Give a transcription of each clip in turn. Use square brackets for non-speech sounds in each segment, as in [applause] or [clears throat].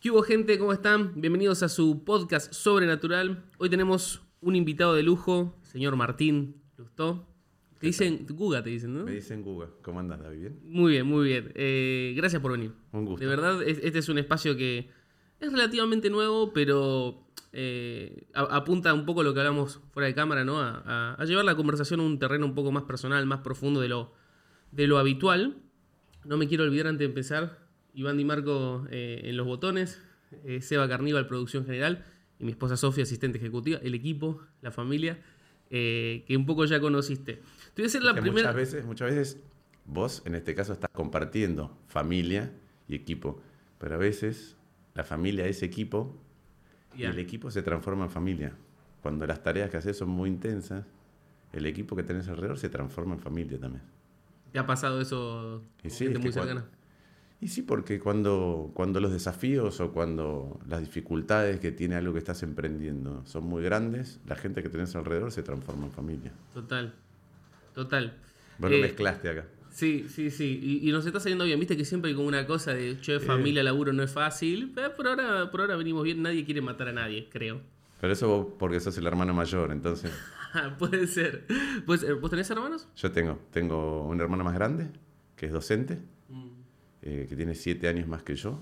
¿Qué hubo gente? ¿Cómo están? Bienvenidos a su podcast Sobrenatural. Hoy tenemos un invitado de lujo, señor Martín Lustó. Te dicen Guga, te dicen, ¿no? Me dicen Guga. ¿Cómo andas, David? ¿Bien? Muy bien, muy bien. Eh, gracias por venir. Un gusto. De verdad, es- este es un espacio que es relativamente nuevo, pero eh, a- apunta un poco a lo que hablamos fuera de cámara, ¿no? A, a- a llevar la conversación a un terreno un poco más personal, más profundo de lo, de lo habitual. No me quiero olvidar antes de empezar, Iván Di Marco eh, en los botones, eh, Seba Carníbal, producción general, y mi esposa Sofía, asistente ejecutiva, el equipo, la familia, eh, que un poco ya conociste. Te voy a hacer la primera... Muchas veces, muchas veces vos, en este caso, estás compartiendo familia y equipo. Pero a veces la familia es equipo y el equipo se transforma en familia. Cuando las tareas que haces son muy intensas, el equipo que tenés alrededor se transforma en familia también. ¿Te ha pasado eso Y sí, gente es muy que cuando- cercana? Y sí, porque cuando, cuando los desafíos o cuando las dificultades que tiene algo que estás emprendiendo son muy grandes, la gente que tenés alrededor se transforma en familia. Total, total. Lo Eh, mezclaste acá. Sí, sí, sí. Y, y nos está saliendo bien. Viste que siempre hay como una cosa de, che, familia, laburo no es fácil. Pero por ahora, por ahora venimos bien. Nadie quiere matar a nadie, creo. Pero eso vos porque sos el hermano mayor, entonces [laughs] Puede ser. Pues, eh, ¿Vos tenés hermanos? yo tengo, tengo un hermano más grande, que es docente, eh, que tiene siete años más que yo,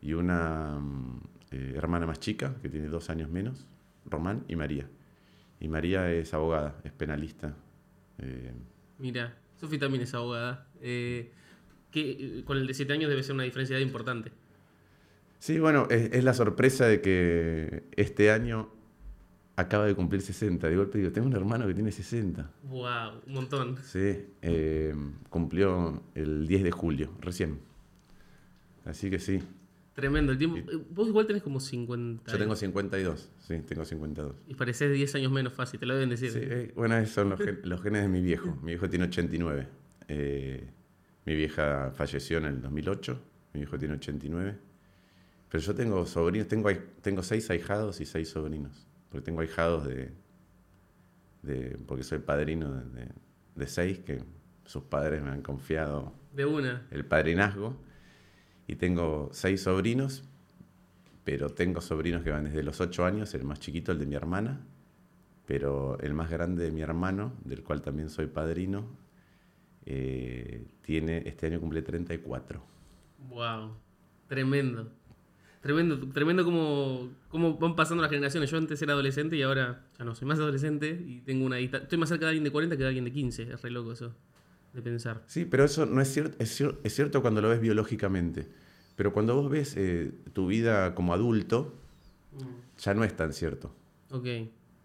y una mm, eh, hermana más chica, que tiene dos años menos, Román y María. Y María es abogada, es penalista. eh, Mira, Sofi también es abogada. Que con el de 7 años debe ser una diferencia importante. Sí, bueno, es, es la sorpresa de que este año acaba de cumplir 60. De golpe digo, tengo un hermano que tiene 60. Wow, un montón. Sí, eh, cumplió el 10 de julio, recién. Así que sí, Tremendo. El tiempo. eh, Vos igual tenés como 50. yo tengo 52, sí, tengo 52. Y parecés 10 años menos fácil, te lo deben decir. Sí, eh, bueno, esos son los, gen- los genes de mi viejo. Mi viejo tiene 89. Eh, mi vieja falleció en el 2008, mi viejo tiene 89. Pero yo tengo sobrinos, tengo, tengo seis ahijados y seis sobrinos. Porque tengo ahijados de, de porque soy padrino de, de- de seis que sus padres me han confiado De una. el padrinazgo. Y tengo seis sobrinos, pero tengo sobrinos que van desde los ocho años, el más chiquito, el de mi hermana, pero el más grande de mi hermano, del cual también soy padrino, eh, tiene, este año cumple 34. Wow, tremendo. Tremendo, tremendo como, como van pasando las generaciones. Yo antes era adolescente y ahora ya no soy más adolescente y tengo una Estoy más cerca de alguien de 40 que de alguien de 15. Es re loco eso de pensar. Sí, pero eso no es cierto, es, cier- es cierto cuando lo ves biológicamente, pero cuando vos ves eh, tu vida como adulto, ya no es tan cierto. Ok,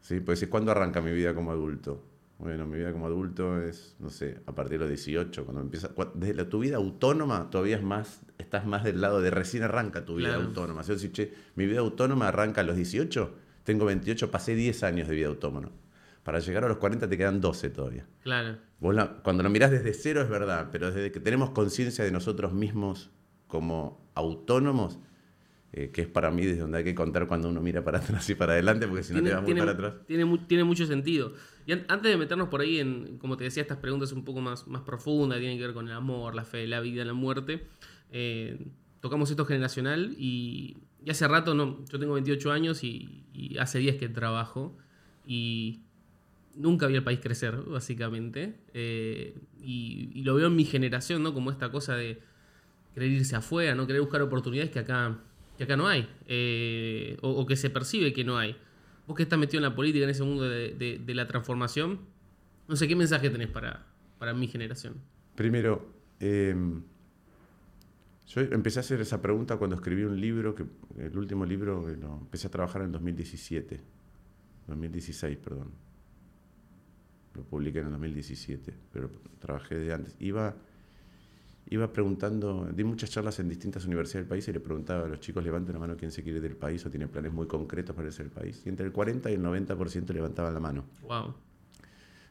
Sí, pues decir, ¿cuándo arranca mi vida como adulto? Bueno, mi vida como adulto es, no sé, a partir de los 18, cuando empieza, desde la, tu vida autónoma todavía es más, estás más del lado de recién arranca tu vida Claro. autónoma. Si vos decís, che, mi vida autónoma arranca a los 18, tengo 28, pasé 10 años de vida autónoma. Para llegar a los 40 te quedan 12 todavía. claro. Vos la- cuando lo mirás desde cero es verdad, pero desde que tenemos conciencia de nosotros mismos como autónomos, eh, que es para mí desde donde hay que contar cuando uno mira para [laughs] atrás y para adelante, porque si no te vas muy para atrás. tiene, tiene mucho sentido. Y an- antes de meternos por ahí en, como te decía, estas preguntas un poco más, más profundas, tienen que ver con el amor, la fe, la vida, la muerte, eh, tocamos esto generacional y, y hace rato, no, yo tengo 28 años y, y hace 10 que trabajo y nunca vi el país crecer, básicamente. Eh, y, y lo veo en mi generación, ¿no? Como esta cosa de querer irse afuera, no querer buscar oportunidades que acá, que acá no hay, eh, o, que se percibe que no hay. Vos que estás metido en la política, en ese mundo de, la transformación, no sé qué mensaje tenés para, para mi generación. Primero, eh, yo empecé a hacer esa pregunta cuando escribí un libro, que el último libro que lo empecé a trabajar en el 2017, 2016, perdón. Lo publiqué en el 2017, pero trabajé de antes. Iba, iba preguntando, di muchas charlas en distintas universidades del país y le preguntaba a los chicos, levanten la mano quién se quiere ir del país o tiene planes muy concretos para irse del país. Y entre el 40 y el 90% levantaban la mano Wow.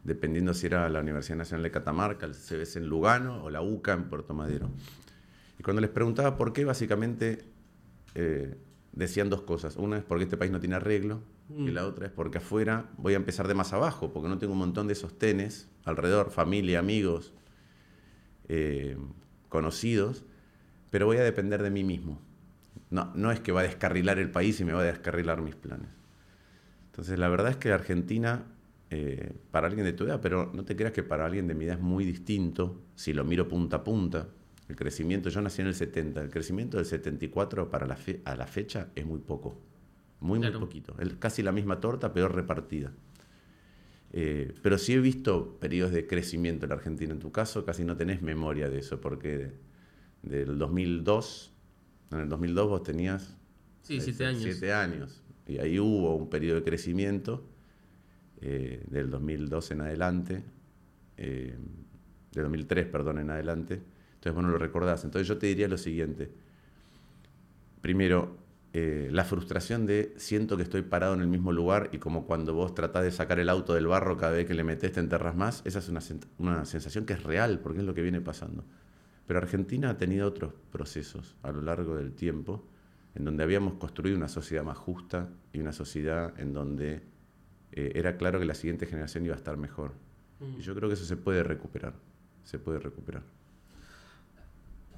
dependiendo si era la Universidad Nacional de Catamarca, el CBS en Lugano o la UCA en Puerto Madero. Y cuando les preguntaba por qué, básicamente eh, decían dos cosas. Una es porque este país no tiene arreglo y Mm. la otra es porque afuera voy a empezar de más abajo, porque no tengo un montón de sostenes alrededor, familia, amigos, eh, conocidos, pero voy a depender de mí mismo. No, no es que va a descarrilar el país y me va a descarrilar mis planes. Entonces, la verdad es que Argentina, eh, para alguien de tu edad, pero no te creas que para alguien de mi edad es muy distinto, si lo miro punta a punta, el crecimiento, yo nací en el 70, el crecimiento del 74 para la a la fecha es muy poco, muy, muy poquito. Es casi la misma torta, peor repartida. Eh, pero sí he visto periodos de crecimiento en la Argentina. En tu caso casi no tenés memoria de eso, porque del 2002, en el 2002 vos tenías sí, siete años. siete años. Y ahí hubo un periodo de crecimiento eh, del 2002 en adelante, eh, del 2003, perdón, en adelante. Entonces vos no lo recordás. Entonces yo te diría lo siguiente. Primero, eh, la frustración de siento que estoy parado en el mismo lugar y como cuando vos tratás de sacar el auto del barro cada vez que le metes te enterras más, esa es una, una sensación que es real porque es lo que viene pasando. Pero Argentina ha tenido otros procesos a lo largo del tiempo en donde habíamos construido una sociedad más justa y una sociedad en donde eh, era claro que la siguiente generación iba a estar mejor. Mm. Y yo creo que eso se puede recuperar, se puede recuperar.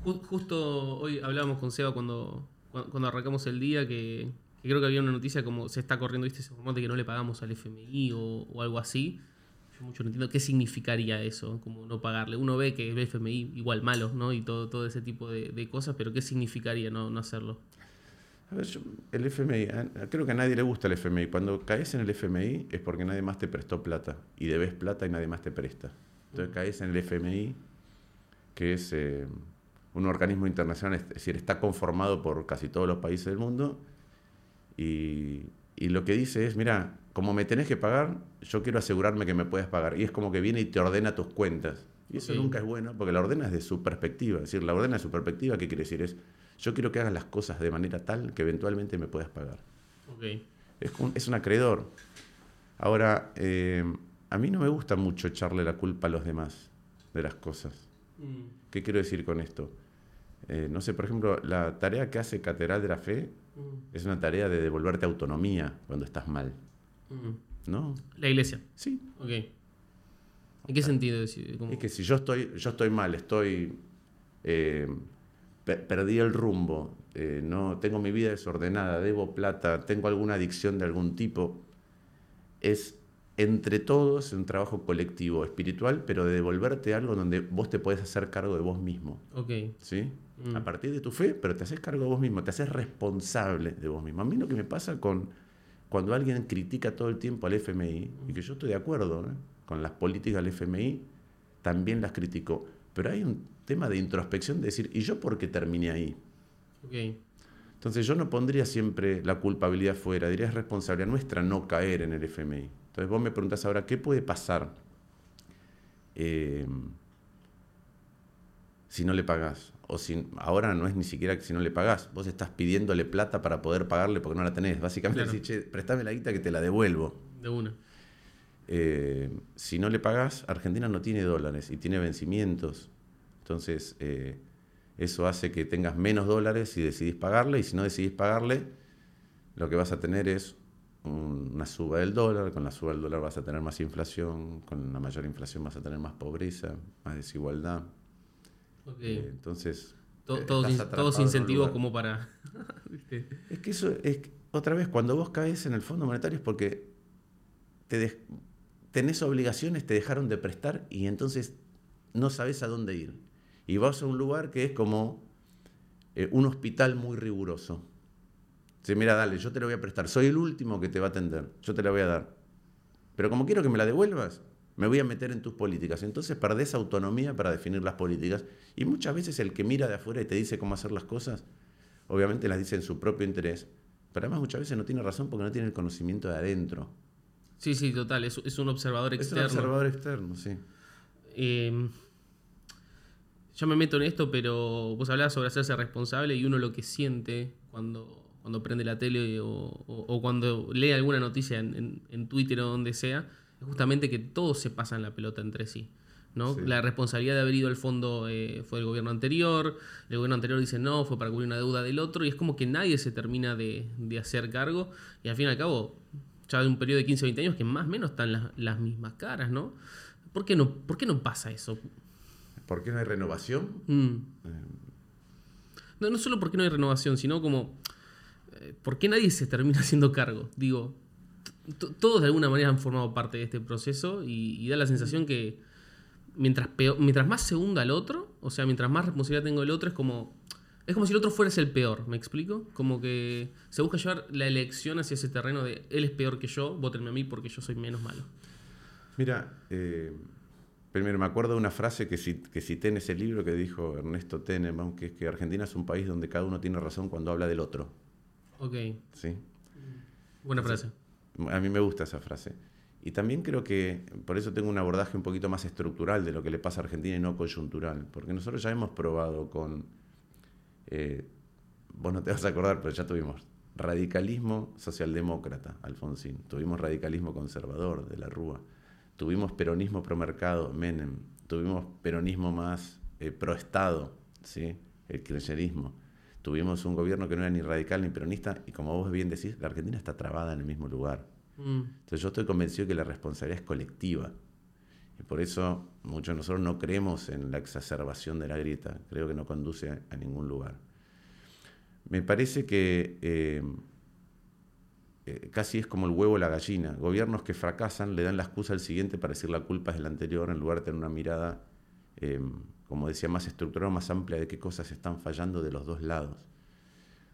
Justo hoy hablábamos con Seba cuando, cuando arrancamos el día que, creo que había una noticia como se está corriendo este ese de que no le pagamos al FMI o, algo así. Yo mucho no entiendo qué significaría eso, como no pagarle. Uno ve que el FMI igual malo, ¿no? Y todo, todo ese tipo de, cosas, pero ¿qué significaría no, no hacerlo? A ver, el FMI, creo que a nadie le gusta el FMI. Cuando caes en el FMI es porque nadie más te prestó plata y debes plata y nadie más te presta. Entonces caes en el FMI, que es... Eh, un organismo internacional, es decir, está conformado por casi todos los países del mundo y, lo que dice es, mira, como me tenés que pagar, yo quiero asegurarme que me puedas pagar. Y es como que viene y te ordena tus cuentas. Y eso nunca es bueno, porque la ordena es de su perspectiva. Es decir, la ordena de su perspectiva, ¿qué quiere decir? Es, yo quiero que hagas las cosas de manera tal que eventualmente me puedas pagar. Es, un, es un acreedor. Ahora, eh, a mí no me gusta mucho echarle la culpa a los demás de las cosas. Mm. ¿Qué quiero decir con esto? Eh, no sé, por ejemplo, la tarea que hace Catedral de la Fe mm. es una tarea de devolverte autonomía cuando estás mal. Mm. ¿No? La iglesia. Sí. Ok. ¿En qué sentido? Es que si yo estoy, yo estoy mal, estoy. Eh, perdí el rumbo, eh, no tengo mi vida desordenada, debo plata, tengo alguna adicción de algún tipo, es entre todos un trabajo colectivo, espiritual, pero de devolverte algo donde vos te puedes hacer cargo de vos mismo. Ok. ¿Sí? Mm. A partir de tu fe, pero te haces cargo de vos mismo, te haces responsable de vos mismo. A mí lo que me pasa con cuando alguien critica todo el tiempo al FMI, y que yo estoy de acuerdo ¿eh? con las políticas del FMI, también las critico. Pero hay un tema de introspección de decir, ¿y yo por qué terminé ahí? Okay. Entonces yo no pondría siempre la culpabilidad fuera, diría es responsabilidad nuestra no caer en el FMI. Entonces vos me preguntás ahora, ¿qué puede pasar eh, si no le pagás? O si, ahora no es ni siquiera que si no le pagás, vos estás pidiéndole plata para poder pagarle porque no la tenés. Básicamente decís, che, prestame la guita que te la devuelvo. De una. Eh, si no le pagás, Argentina no tiene dólares y tiene vencimientos. Entonces, eh, eso hace que tengas menos dólares si decidís pagarle y si no decidís pagarle, lo que vas a tener es una suba del dólar, con la suba del dólar vas a tener más inflación, con una mayor inflación vas a tener más pobreza, más desigualdad. Eh, entonces... todos, incentivos como para... [laughs] es que eso es, otra vez, cuando vos caes en el Fondo Monetario es porque te tenés obligaciones, te dejaron de prestar y entonces no sabes a dónde ir. Y vas a un lugar que es como eh, un hospital muy riguroso Dice, mira, dale, yo te lo voy a prestar. Soy el último que te va a atender. Yo te la voy a dar. Pero como quiero que me la devuelvas, me voy a meter en tus políticas. Entonces perdés autonomía para definir las políticas. Y muchas veces el que mira de afuera y te dice cómo hacer las cosas, obviamente las dice en su propio interés. Pero además muchas veces no tiene razón porque no tiene el conocimiento de adentro. Sí, sí, total. Es, un observador externo. Es un observador externo, sí. Eh, yo me meto en esto, pero vos hablabas sobre hacerse responsable y uno lo que siente cuando cuando prende la tele o, cuando lee alguna noticia en, Twitter o donde sea, es justamente que todos se pasan la pelota entre sí. ¿no? La responsabilidad de haber ido al fondo eh, fue del gobierno anterior, el gobierno anterior dice no, fue para cubrir una deuda del otro, y es como que nadie se termina de, hacer cargo, y al fin y al cabo, ya de un periodo de 15 o 20 años que más o menos están las, mismas caras, ¿no? ¿Por qué no, por qué no pasa eso? ¿Por qué no hay renovación? Mm. Eh, No, no solo porque no hay renovación, sino como. ¿Por qué nadie se termina [laughs] haciendo cargo? Digo, todos de alguna manera han formado parte de este proceso y, da la sensación que mientras, mientras más se hunda el otro, o sea, mientras más responsabilidad tengo el otro, es como. Es como si el otro fuera el peor, ¿me explico? Como que se busca llevar la elección hacia ese terreno de él es peor que yo, votenme a mí porque yo soy menos malo. Mira, eh, primero me acuerdo de una frase que, que cité en ese libro que dijo Ernesto Tenenbaum, que es que Argentina es un país donde cada uno tiene razón cuando habla del otro. Ok, ¿sí? buena frase. A mí me gusta esa frase. Y también creo que por eso tengo un abordaje un poquito más estructural de lo que le pasa a Argentina y no coyuntural. Porque nosotros ya hemos probado con, eh, vos no te vas a acordar, pero ya tuvimos radicalismo socialdemócrata, Alfonsín. Tuvimos radicalismo conservador, de la Rúa. Tuvimos peronismo promercado, Menem. Tuvimos peronismo más eh, proestado, ¿sí? el kirchnerismo. Tuvimos un gobierno que no era ni radical ni peronista y como vos bien decís, la Argentina está trabada en el mismo lugar. Mm, Entonces yo estoy convencido que la responsabilidad es colectiva. Y por eso muchos de nosotros no creemos en la exacerbación de la grieta. Creo que no conduce a ningún lugar. Me parece que eh, eh, casi es como el huevo o la gallina. Gobiernos que fracasan le dan la excusa al siguiente para decir la culpa es del anterior en lugar de tener una mirada, eh, como decía, más estructural, más amplia de qué cosas están fallando de los dos lados.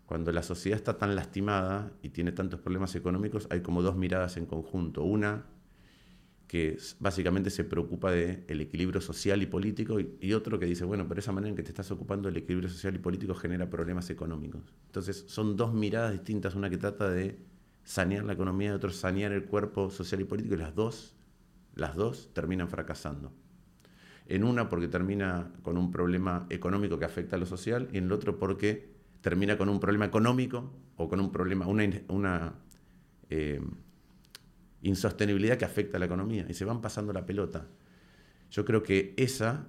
Cuando la sociedad está tan lastimada y tiene tantos problemas económicos, hay como dos miradas en conjunto. Una que básicamente se preocupa del equilibrio social y político y, y otro que dice, bueno, pero esa manera en que te estás ocupando del equilibrio social y político genera problemas económicos. Entonces son dos miradas distintas, una que trata de sanear la economía y otra sanear el cuerpo social y político y las dos, las dos terminan fracasando. En una porque termina con un problema económico que afecta a lo social y en el otro porque termina con un problema económico o con un problema, una, una eh, insostenibilidad que afecta a la economía y se van pasando la pelota. Yo creo que esa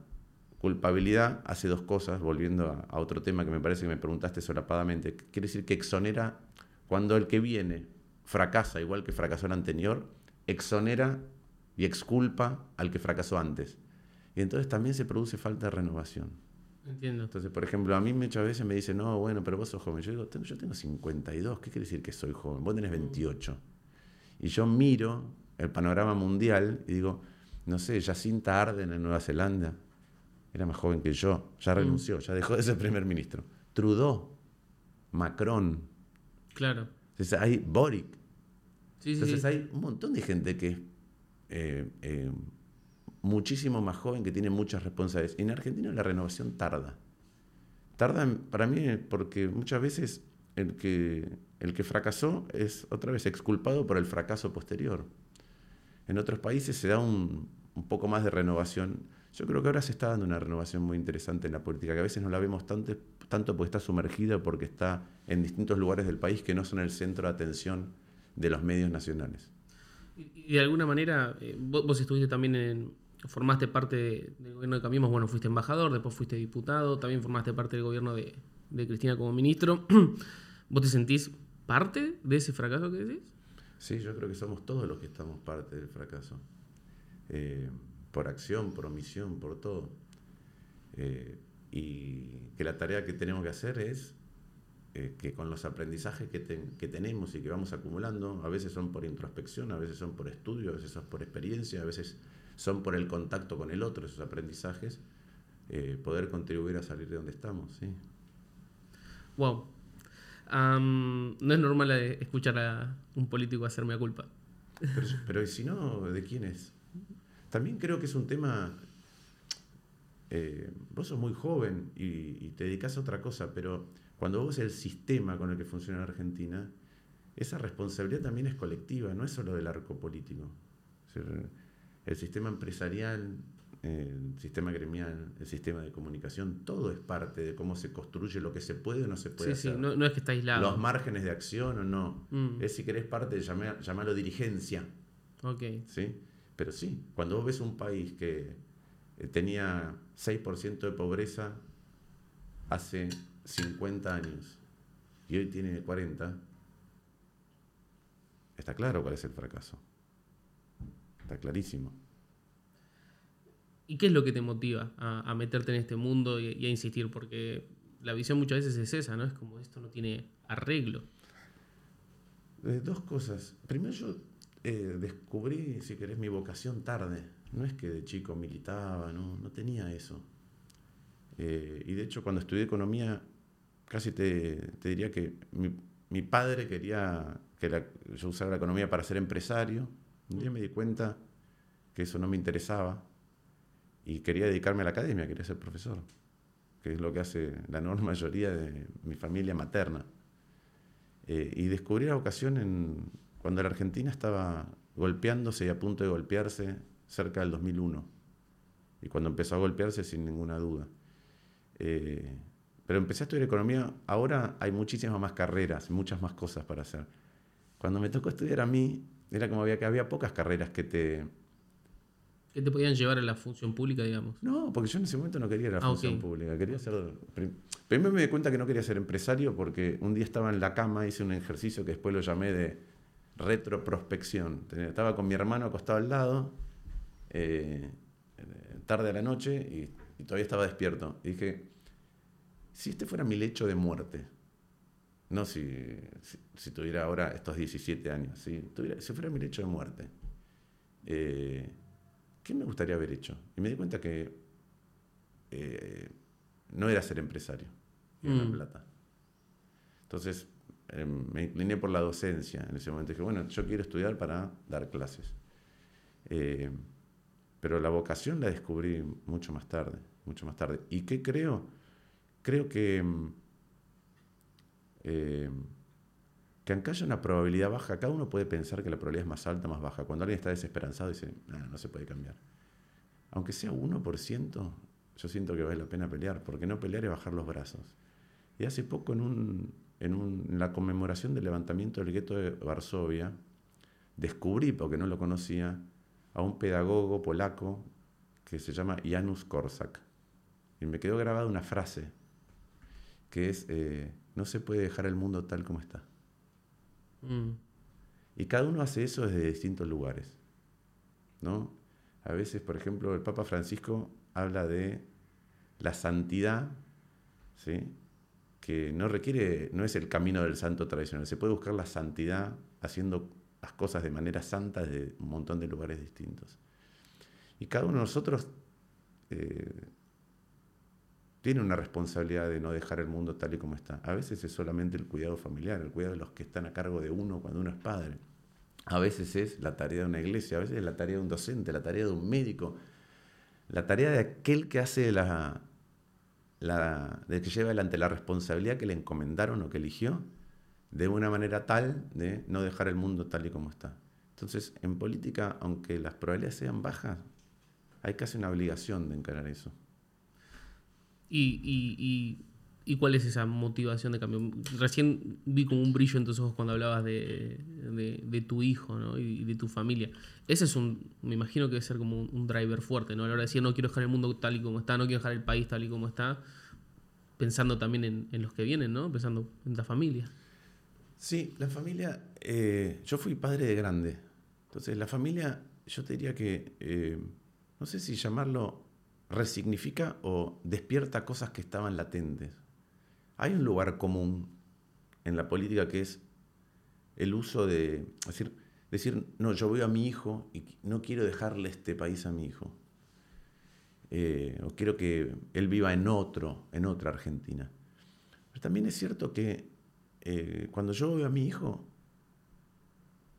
culpabilidad hace dos cosas, volviendo a, a otro tema que me parece que me preguntaste solapadamente. Quiere decir que exonera, cuando el que viene fracasa igual que fracasó el anterior, exonera y exculpa al que fracasó antes. Y entonces también se produce falta de renovación. entiendo. Entonces, por ejemplo, a mí muchas veces me dicen, no, bueno, pero vos sos joven. Yo digo, "Tengo- yo tengo 52, ¿qué quiere decir que soy joven? Vos tenés 28. Y yo miro el panorama mundial y digo, no sé, Jacinta Arden en Nueva Zelanda era más joven que yo, ya renunció, ya dejó de ser primer ministro. Trudeau, Macron, Claro. entonces hay Boric. Sí, sí, Entonces sí. hay un montón de gente que es eh, eh, muchísimo más joven, que tiene muchas responsabilidades. En Argentina la renovación tarda. Tarda para mí porque muchas veces el que, el que fracasó es otra vez exculpado por el fracaso posterior. En otros países se da un, un poco más de renovación. Yo creo que ahora se está dando una renovación muy interesante en la política, que a veces no la vemos tanto, tanto porque está sumergida, porque está en distintos lugares del país que no son el centro de atención de los medios nacionales. Y de alguna manera, eh, vos estuviste también en. Formaste parte de- del gobierno de Cambiemos, bueno, fuiste embajador, después fuiste diputado, también formaste parte del gobierno de, Cristina como ministro. [clears throat] ¿Vos te sentís parte de ese fracaso que decís? Sí, yo creo que somos todos los que estamos parte del fracaso. Eh, por acción, por omisión, por todo. Eh, y que la tarea que tenemos que hacer es eh, que con los aprendizajes que, que tenemos y que vamos acumulando, a veces son por introspección, a veces son por estudio, a veces son por experiencia, a veces son por el contacto con el otro, esos aprendizajes, eh, poder contribuir a salir de donde estamos. ¿sí? Wow. No es normal eh, escuchar a un político hacerme a culpa. Pero, pero ¿y si no, ¿de quién es? También creo que es un tema. eh, vos sos muy joven y, y te dedicas a otra cosa, pero cuando vos el sistema con el que funciona Argentina, esa responsabilidad también es colectiva, no es solo del arco político. El sistema empresarial, el sistema gremial, el sistema de comunicación, todo es parte de cómo se construye lo que se puede o no se puede Sí, sí, hacer. no, no es que está aislado. Los márgenes de acción o no. Mm. Es si querés parte, llamé- llamalo dirigencia. Ok. ¿sí? Pero sí, cuando vos ves un país que eh, tenía 6% de pobreza hace 50 años y hoy tiene 40, está claro cuál es el fracaso. Está clarísimo. ¿Y qué es lo que te motiva a, a meterte en este mundo y, y a insistir? Porque la visión muchas veces es esa, ¿no? Es como esto no tiene arreglo. Eh, dos cosas. Primero yo eh, descubrí, si querés, mi vocación tarde. No es que de chico militaba, no, no tenía eso. Eh, y de hecho cuando estudié economía, casi te, te diría que mi, mi, padre quería que yo usara la economía para ser empresario. Un día me di cuenta que eso no me interesaba y quería dedicarme a la academia, quería ser profesor, que es lo que hace la enorme mayoría de mi familia materna. Eh, y descubrí la vocación en, cuando la Argentina estaba golpeándose y a punto de golpearse cerca del 2001. Y cuando empezó a golpearse sin ninguna duda. Eh, pero empecé a estudiar economía, ahora hay muchísimas más carreras, muchas más cosas para hacer. Cuando me tocó estudiar a mí, era como había que había pocas carreras que te, ¿Qué te podían llevar a la función pública, digamos? No, porque yo en ese momento no quería la ah, función pública. Quería ser. Primero me di cuenta que no quería ser empresario porque un día estaba en la cama, hice un ejercicio que después lo llamé de retroprospección. Estaba con mi hermano acostado al lado, eh, tarde a la noche, y, todavía estaba despierto. Y dije: si este fuera mi lecho de muerte, no si, si, tuviera ahora estos 17 años, si, tuviera, si fuera mi lecho de muerte. Eh, ¿qué me gustaría haber hecho? Y me di cuenta que eh, no era ser empresario, y mm. plata. Entonces eh, me incliné por la docencia en ese momento. Dije, bueno, yo quiero estudiar para dar clases. Eh, pero la vocación la descubrí mucho más tarde, mucho más tarde. ¿Y qué creo? Creo que que aunque haya una probabilidad baja, cada uno puede pensar que la probabilidad es más alta, más baja. Cuando alguien está desesperanzado dice, no, no se puede cambiar. Aunque sea 1%, yo siento que vale la pena pelear, porque no pelear es bajar los brazos. Y hace poco en, un, en, un, la conmemoración del levantamiento del gueto de Varsovia, descubrí, porque no lo conocía, a un pedagogo polaco que se llama Janusz Korczak. Y me quedó grabada una frase, que es, eh, no se puede dejar el mundo tal como está. Mm. Y cada uno hace eso desde distintos lugares. ¿no? A veces, por ejemplo, el Papa Francisco habla de la santidad, ¿sí? que no requiere, no es el camino del santo tradicional, se puede buscar la santidad haciendo las cosas de manera santa desde un montón de lugares distintos. Y cada uno de nosotros eh, tiene una responsabilidad de no dejar el mundo tal y como está. A veces es solamente el cuidado familiar, el cuidado de los que están a cargo de uno cuando uno es padre. A veces es la tarea de una iglesia, a veces es la tarea de un docente, la tarea de un médico, la tarea de aquel que hace la, la de que lleva adelante la responsabilidad que le encomendaron o que eligió de una manera tal de no dejar el mundo tal y como está. Entonces, en política, aunque las probabilidades sean bajas, hay casi una obligación de encarar eso. Y, cuál es esa motivación de cambio? Recién vi como un brillo en tus ojos cuando hablabas de, tu hijo ¿no? y de tu familia. Ese es un, me imagino que debe ser como un, driver fuerte, ¿no? A la hora de decir, no quiero dejar el mundo tal y como está, no quiero dejar el país tal y como está, pensando también en, los que vienen, ¿no? Pensando en la familia. Sí, la familia, eh, yo fui padre de grande. Entonces, la familia, yo te diría que, eh, no sé si llamarlo resignifica o despierta cosas que estaban latentes. Hay un lugar común en la política que es el uso de decir, decir no, yo veo a mi hijo y no quiero dejarle este país a mi hijo. Eh, o quiero que él viva en otro, en otra Argentina. Pero también es cierto que eh, cuando yo veo a mi hijo,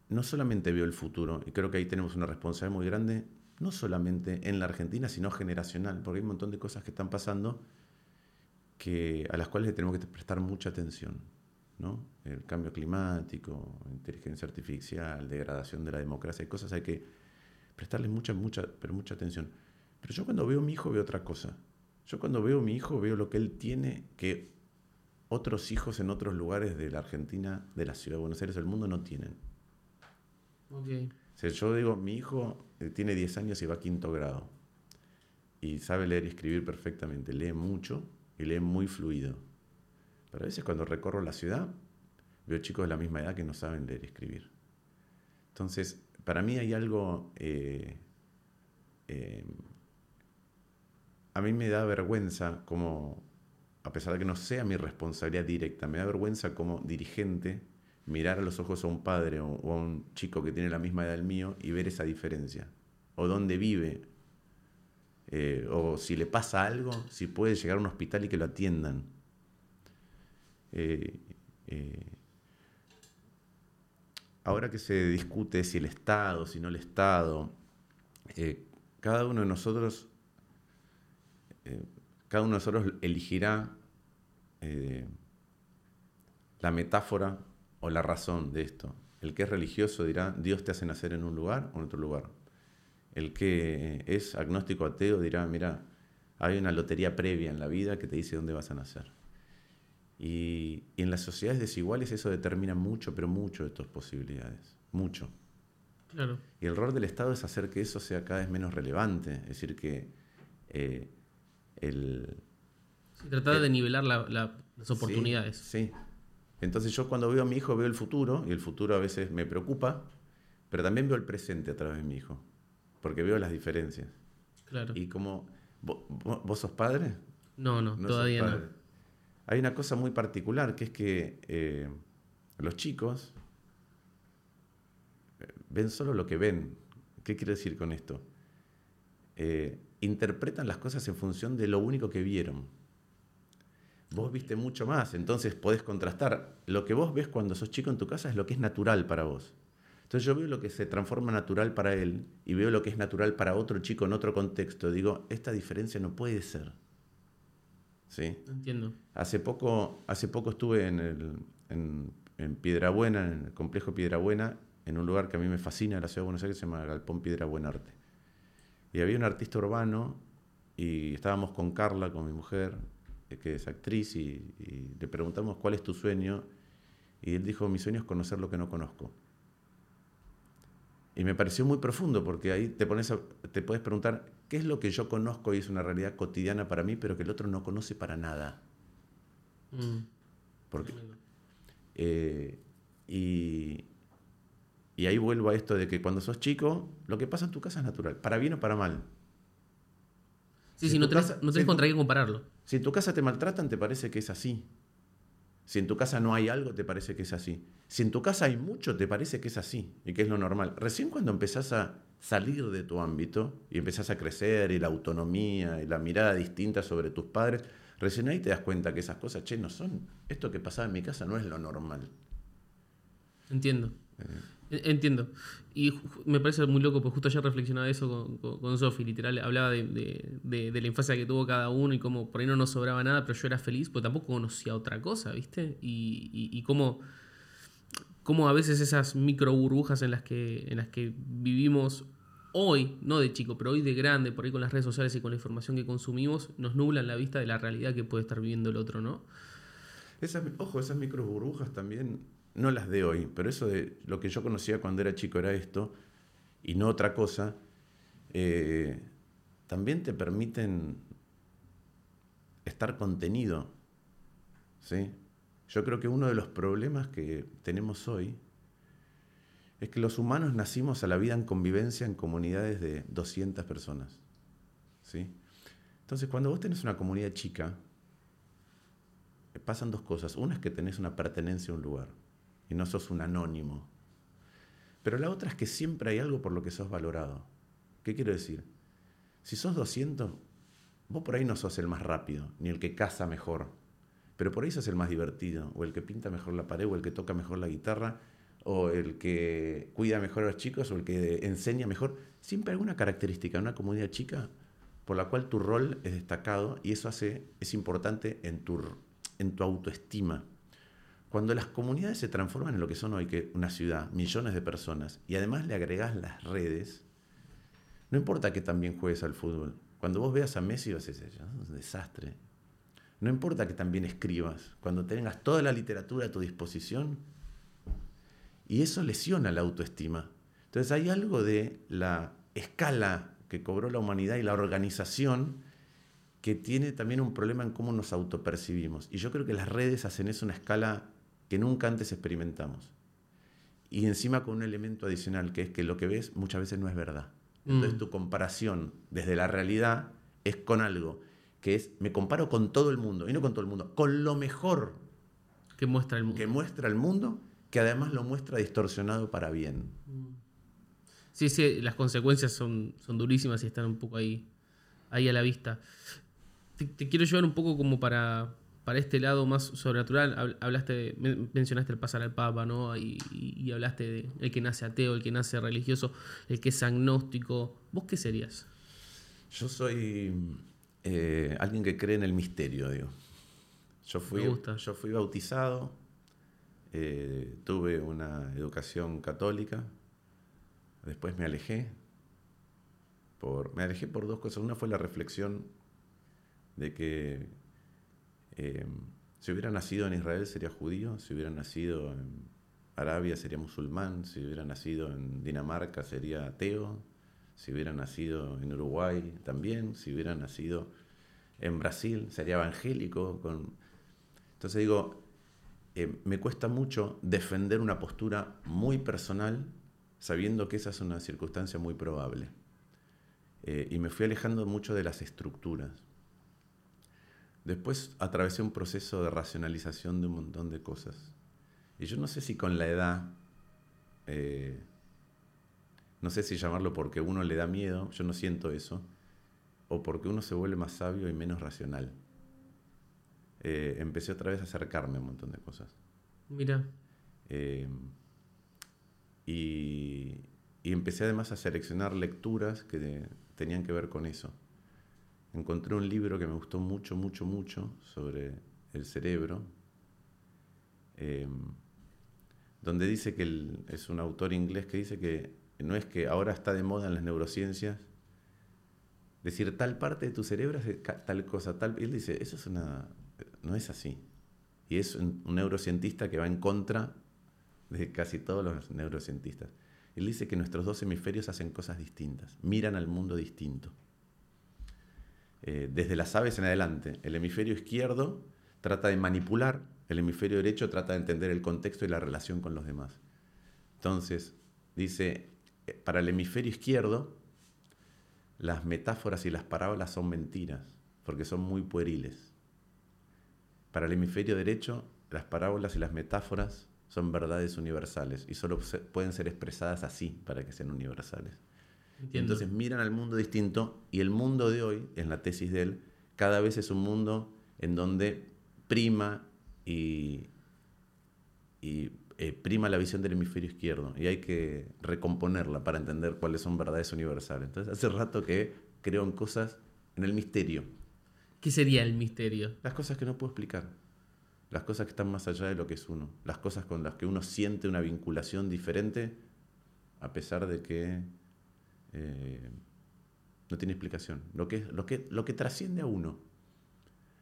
no solamente veo el futuro, y creo que ahí tenemos una responsabilidad muy grande no solamente en la Argentina, sino generacional, porque hay un montón de cosas que están pasando que, a las cuales le tenemos que prestar mucha atención. ¿no? El cambio climático, inteligencia artificial, degradación de la democracia, hay cosas hay que prestarle mucha, mucha, pero mucha atención. Pero yo cuando veo a mi hijo veo otra cosa. Yo cuando veo a mi hijo veo lo que él tiene que otros hijos en otros lugares de la Argentina, de la ciudad de Buenos Aires, del mundo no tienen. Okay yo digo, mi hijo eh, tiene 10 años y va a quinto grado y sabe leer y escribir perfectamente, lee mucho y lee muy fluido. Pero a veces cuando recorro la ciudad veo chicos de la misma edad que no saben leer y escribir. Entonces, para mí hay algo... Eh, eh, a mí me da vergüenza como a pesar de que no sea mi responsabilidad directa, me da vergüenza como dirigente mirar a los ojos a un padre o, a un chico que tiene la misma edad del mío y ver esa diferencia. O dónde vive, eh, o si le pasa algo, si puede llegar a un hospital y que lo atiendan. Eh, eh, ahora que se discute si el Estado, si no el Estado, cada uno de nosotros, cada uno de nosotros elegirá la metáfora o la razón de esto. El que es religioso dirá, Dios te hace nacer en un lugar o en otro lugar. El que es agnóstico ateo dirá, mira, hay una lotería previa en la vida que te dice dónde vas a nacer. Y, en las sociedades desiguales eso determina mucho, pero mucho de tus posibilidades. Mucho. Claro. Y el rol del Estado es hacer que eso sea cada vez menos relevante. Es decir, que eh, el... Se trata de nivelar las oportunidades. sí, entonces yo cuando veo a mi hijo veo el futuro, y el futuro a veces me preocupa, pero también veo el presente a través de mi hijo, porque veo las diferencias. Claro. Y como, ¿vos, sos padre? No, no, todavía no. Hay una cosa muy particular, que es que eh, los chicos eh, ven solo lo que ven. ¿Qué quiero decir con esto? Eh, interpretan las cosas en función de lo único que vieron. Vos viste mucho más, entonces podés contrastar. Lo que vos ves cuando sos chico en tu casa es lo que es natural para vos. Entonces yo veo lo que se transforma natural para él y veo lo que es natural para otro chico en otro contexto. Digo, esta diferencia no puede ser. ¿Sí? Entiendo. Hace poco, hace poco estuve en, el, en, en Piedrabuena, en el complejo Piedrabuena, en un lugar que a mí me fascina en la ciudad de Buenos Aires, se llama Galpón Piedrabuena Arte. Y había un artista urbano y estábamos con Carla, con mi mujer, que es actriz, y, le preguntamos cuál es tu sueño, y él dijo, mi sueño es conocer lo que no conozco. Y me pareció muy profundo, porque ahí te, pones te puedes preguntar, ¿qué es lo que yo conozco y es una realidad cotidiana para mí, pero que el otro no conoce para nada? Mm. Porque, eh, y, y ahí vuelvo a esto de que cuando sos chico, lo que pasa en tu casa es natural, para bien o para mal. Sí, si, no tenés, no tenés contra qué compararlo. Si en tu casa te maltratan, te parece que es así. Si en tu casa no hay algo, te parece que es así. Si en tu casa hay mucho, te parece que es así y que es lo normal. Recién cuando empezás a salir de tu ámbito y empezás a crecer y la autonomía y la mirada distinta sobre tus padres, recién ahí te das cuenta que esas cosas, che, no son, esto que pasaba en mi casa no es lo normal. Entiendo. Eh, Entiendo. Y me parece muy loco, porque justo ayer reflexionaba eso con, con, Sofi, literal, hablaba de, la infancia que tuvo cada uno y cómo por ahí no nos sobraba nada, pero yo era feliz, porque tampoco conocía otra cosa, ¿viste? Y, y, cómo, cómo, a veces esas micro burbujas en las, que, en las que vivimos hoy, no de chico, pero hoy de grande, por ahí con las redes sociales y con la información que consumimos, nos nublan la vista de la realidad que puede estar viviendo el otro, ¿no? Esas, ojo, esas micro burbujas también no las de hoy, pero eso de lo que yo conocía cuando era chico era esto y no otra cosa, eh, también te permiten estar contenido. ¿sí? Yo creo que uno de los problemas que tenemos hoy es que los humanos nacimos a la vida en convivencia en comunidades de 200 personas. ¿sí? Entonces, cuando vos tenés una comunidad chica, pasan dos cosas. Una es que tenés una pertenencia a un lugar y no sos un anónimo. Pero la otra es que siempre hay algo por lo que sos valorado. ¿Qué quiero decir? Si sos 200, vos por ahí no sos el más rápido, ni el que caza mejor, pero por ahí sos el más divertido, o el que pinta mejor la pared, o el que toca mejor la guitarra, o el que cuida mejor a los chicos, o el que enseña mejor. Siempre hay alguna característica una comunidad chica por la cual tu rol es destacado y eso hace, es importante en tu, en tu autoestima. Cuando las comunidades se transforman en lo que son hoy, que una ciudad, millones de personas, y además le agregas las redes, no importa que también juegues al fútbol. Cuando vos veas a Messi vas a decir, es un desastre. No importa que también escribas. Cuando tengas toda la literatura a tu disposición, y eso lesiona la autoestima. Entonces hay algo de la escala que cobró la humanidad y la organización que tiene también un problema en cómo nos autopercibimos. Y yo creo que las redes hacen eso una escala que nunca antes experimentamos. Y encima con un elemento adicional, que es que lo que ves muchas veces no es verdad. Entonces mm. tu comparación desde la realidad es con algo que es, me comparo con todo el mundo, y no con todo el mundo, con lo mejor que muestra el mundo. Que muestra el mundo, que además lo muestra distorsionado para bien. Sí, sí, las consecuencias son, son durísimas y están un poco ahí, ahí a la vista. Te, quiero llevar un poco como para, para este lado más sobrenatural. Hablaste, mencionaste el pasar al Papa, ¿no? Y, hablaste de el que nace ateo, el que nace religioso, el que es agnóstico. ¿Vos qué serías? Yo soy eh, alguien que cree en el misterio, digo. Yo fui, Yo fui bautizado, eh, tuve una educación católica, después me alejé. Por, me alejé por dos cosas. Una fue la reflexión de que eh, si hubiera nacido en Israel sería judío, si hubiera nacido en Arabia sería musulmán, si hubiera nacido en Dinamarca sería ateo, si hubiera nacido en Uruguay también, si hubiera nacido en Brasil sería evangélico. Entonces digo, eh, me cuesta mucho defender una postura muy personal sabiendo que esa es una circunstancia muy probable. Eh, y me fui alejando mucho de las estructuras. Después atravesé un proceso de racionalización de un montón de cosas. Y yo no sé si con la edad, eh, no sé si llamarlo porque uno le da miedo, yo no siento eso, o porque uno se vuelve más sabio y menos racional. Eh, empecé otra vez a acercarme a un montón de cosas. Mira. Eh, y, empecé además a seleccionar lecturas que tenían que ver con eso. Encontré un libro que me gustó mucho, mucho, mucho sobre el cerebro, eh, donde dice que es un autor inglés que dice que no es que ahora está de moda en las neurociencias decir tal parte de tu cerebro es tal cosa, tal. Y él dice, eso es una, no es así. Y es un, neurocientista que va en contra de casi todos los neurocientistas. Él dice que nuestros dos hemisferios hacen cosas distintas, miran al mundo distinto. Eh, desde las aves en adelante, el hemisferio izquierdo trata de manipular, el hemisferio derecho trata de entender el contexto y la relación con los demás. Entonces, dice, eh, para el hemisferio izquierdo, las metáforas y las parábolas son mentiras, porque son muy pueriles. Para el hemisferio derecho, las parábolas y las metáforas son verdades universales y solo pueden ser expresadas así para que sean universales. Entonces miran al mundo distinto y el mundo de hoy, en la tesis de él, cada vez es un mundo en donde prima y, y eh, prima la visión del hemisferio izquierdo y hay que recomponerla para entender cuáles son verdades universales. Entonces hace rato que creo en cosas en el misterio ¿Qué sería el misterio? Las cosas que no puedo explicar. Las cosas que están más allá de lo que es uno. Las cosas con las que uno siente una vinculación diferente a pesar de que eh, no tiene explicación. Lo que, lo, que, lo que trasciende a uno.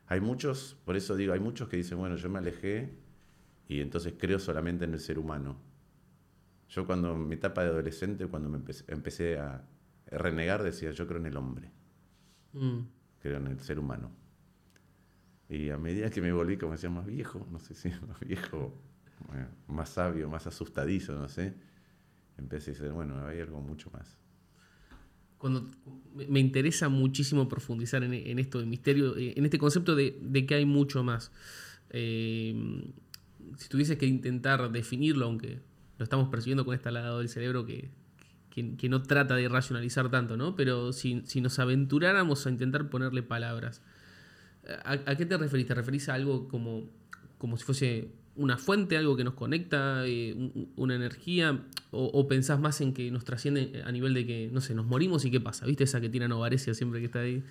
Hay muchos, por eso digo, hay muchos que dicen, bueno, yo me alejé y entonces creo solamente en el ser humano. Yo cuando en mi etapa de adolescente, cuando me empecé, a renegar, decía, yo creo en el hombre. Mm creo en el ser humano. Y a medida que me volví, como decía, más viejo, no sé si más viejo, más sabio, más asustadizo, no sé, empecé a decir, bueno, hay algo mucho más. Cuando me interesa muchísimo profundizar en, esto de misterio, eh, en este concepto de, que hay mucho más. Eh, si tuviese que intentar definirlo, aunque lo estamos percibiendo con este lado del cerebro que, que, no trata de racionalizar tanto, ¿no? Pero si, nos aventuráramos a intentar ponerle palabras, ¿a, qué te referís? ¿Te referís a algo como, como si fuese una fuente, algo que nos conecta, eh, una energía? O, pensás más en que nos trasciende a nivel de que, no sé, nos morimos y qué pasa? ¿Viste esa que tiene Novarecia siempre que está ahí?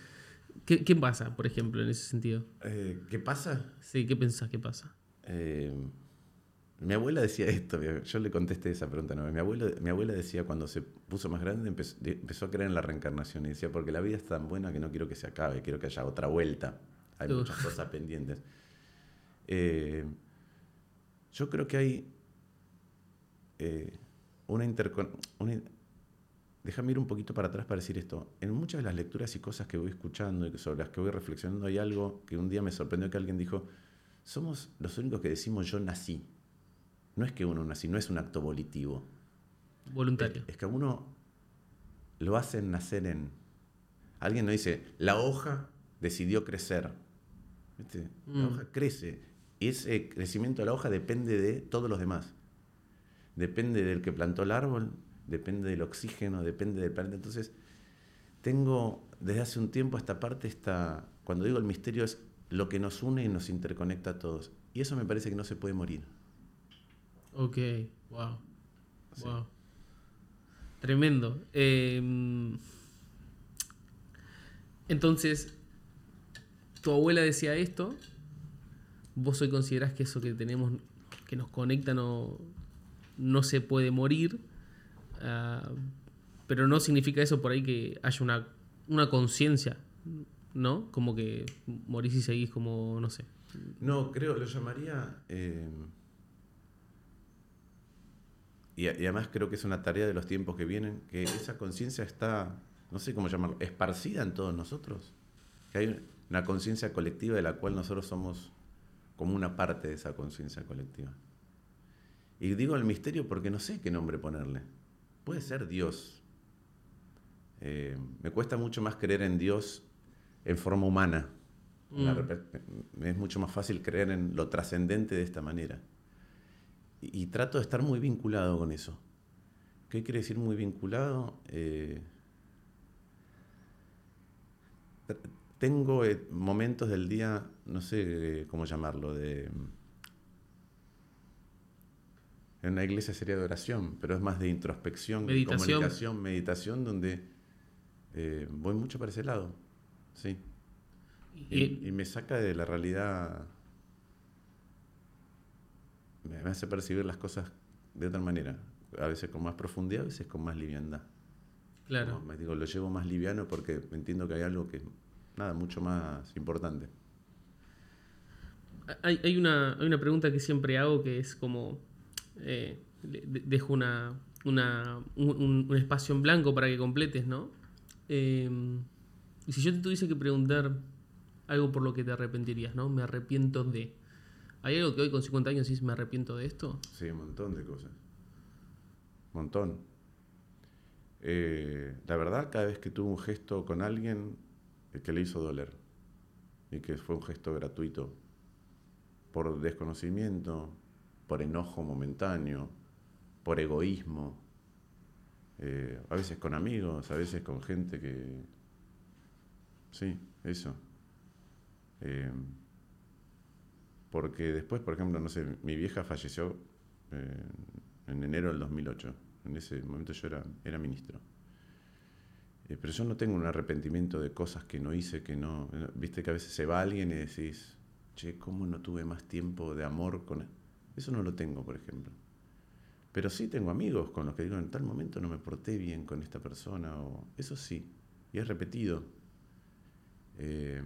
¿Qué, pasa, por ejemplo, en ese sentido? Eh, ¿Qué pasa? Sí, ¿qué pensás? ¿Qué pasa? Eh, mi abuela decía esto, yo le contesté esa pregunta. No, mi, abuela, mi abuela decía cuando se puso más grande, empezó, a creer en la reencarnación y decía, porque la vida es tan buena que no quiero que se acabe, quiero que haya otra vuelta. Hay muchas cosas pendientes. Eh, yo creo que hay eh, una interconexión. Déjame ir un poquito para atrás para decir esto. En muchas de las lecturas y cosas que voy escuchando y sobre las que voy reflexionando, hay algo que un día me sorprendió que alguien dijo: Somos los únicos que decimos yo nací no es que uno nace, no es un acto volitivo. Voluntario. Es, que uno lo hacen nacer en... Alguien no dice, la hoja decidió crecer. ¿Viste? La Mm. hoja crece. Y ese crecimiento de la hoja depende de todos los demás. Depende del que plantó el árbol, depende del oxígeno, depende del planeta. Entonces, tengo desde hace un tiempo esta parte, esta, cuando digo el misterio es lo que nos une y nos interconecta a todos. Y eso me parece que no se puede morir. Ok, wow. Sí. Wow. Tremendo. Eh, entonces, tu abuela decía esto. Vos hoy considerás que eso que tenemos, que nos conecta, no, no se puede morir. ah, pero no significa eso por ahí que haya una, una conciencia, ¿no? Como que morís y seguís como, no sé. No, creo, lo llamaría... eh, y, además creo que es una tarea de los tiempos que vienen, que esa conciencia está, no sé cómo llamarlo, esparcida en todos nosotros. Que hay una conciencia colectiva de la cual nosotros somos como una parte de esa conciencia colectiva. Y digo el misterio porque no sé qué nombre ponerle. Puede ser Dios. Eh, me cuesta mucho más creer en Dios en forma humana. Mm. es mucho más fácil creer en lo trascendente de esta manera. Y, y trato de estar muy vinculado con eso. ¿Qué quiere decir muy vinculado? Eh, tengo eh, momentos del día, no sé cómo llamarlo, de... En una iglesia sería de oración, pero es más de introspección, Meditación. comunicación, meditación, donde eh, voy mucho para ese lado. Sí. Y, Y- y me saca de la realidad. Me, hace percibir las cosas de otra manera. A veces con más profundidad, a veces con más liviandad. claro. Como digo, lo llevo más liviano porque entiendo que hay algo que, nada, mucho más importante. Hay, hay una, hay una pregunta que siempre hago que es como. eh, de- de- dejo una, una- un, un- un espacio en blanco para que completes, ¿no? Eh, y si yo te tuviese que preguntar algo por lo que te arrepentirías, ¿no? Me arrepiento de. ¿Hay algo que hoy con 50 años dices me arrepiento de esto? Sí, un montón de cosas. Montón. Eh, la verdad, cada vez que tuve un gesto con alguien eh, que le hizo doler y que fue un gesto gratuito, por desconocimiento, por enojo momentáneo, por egoísmo, eh, a veces con amigos, a veces con gente que... Sí, eso. Eh, porque después, por ejemplo, no sé, mi vieja falleció eh, en enero del 2008. En ese momento yo era, era ministro. Eh, pero yo no tengo un arrepentimiento de cosas que no hice, que no... eh, Viste que a veces se va alguien y decís, che, ¿cómo no tuve más tiempo de amor con? Eso no lo tengo, por ejemplo. Pero sí tengo amigos con los que digo, en tal momento no me porté bien con esta persona, o eso sí, y es repetido. Eh,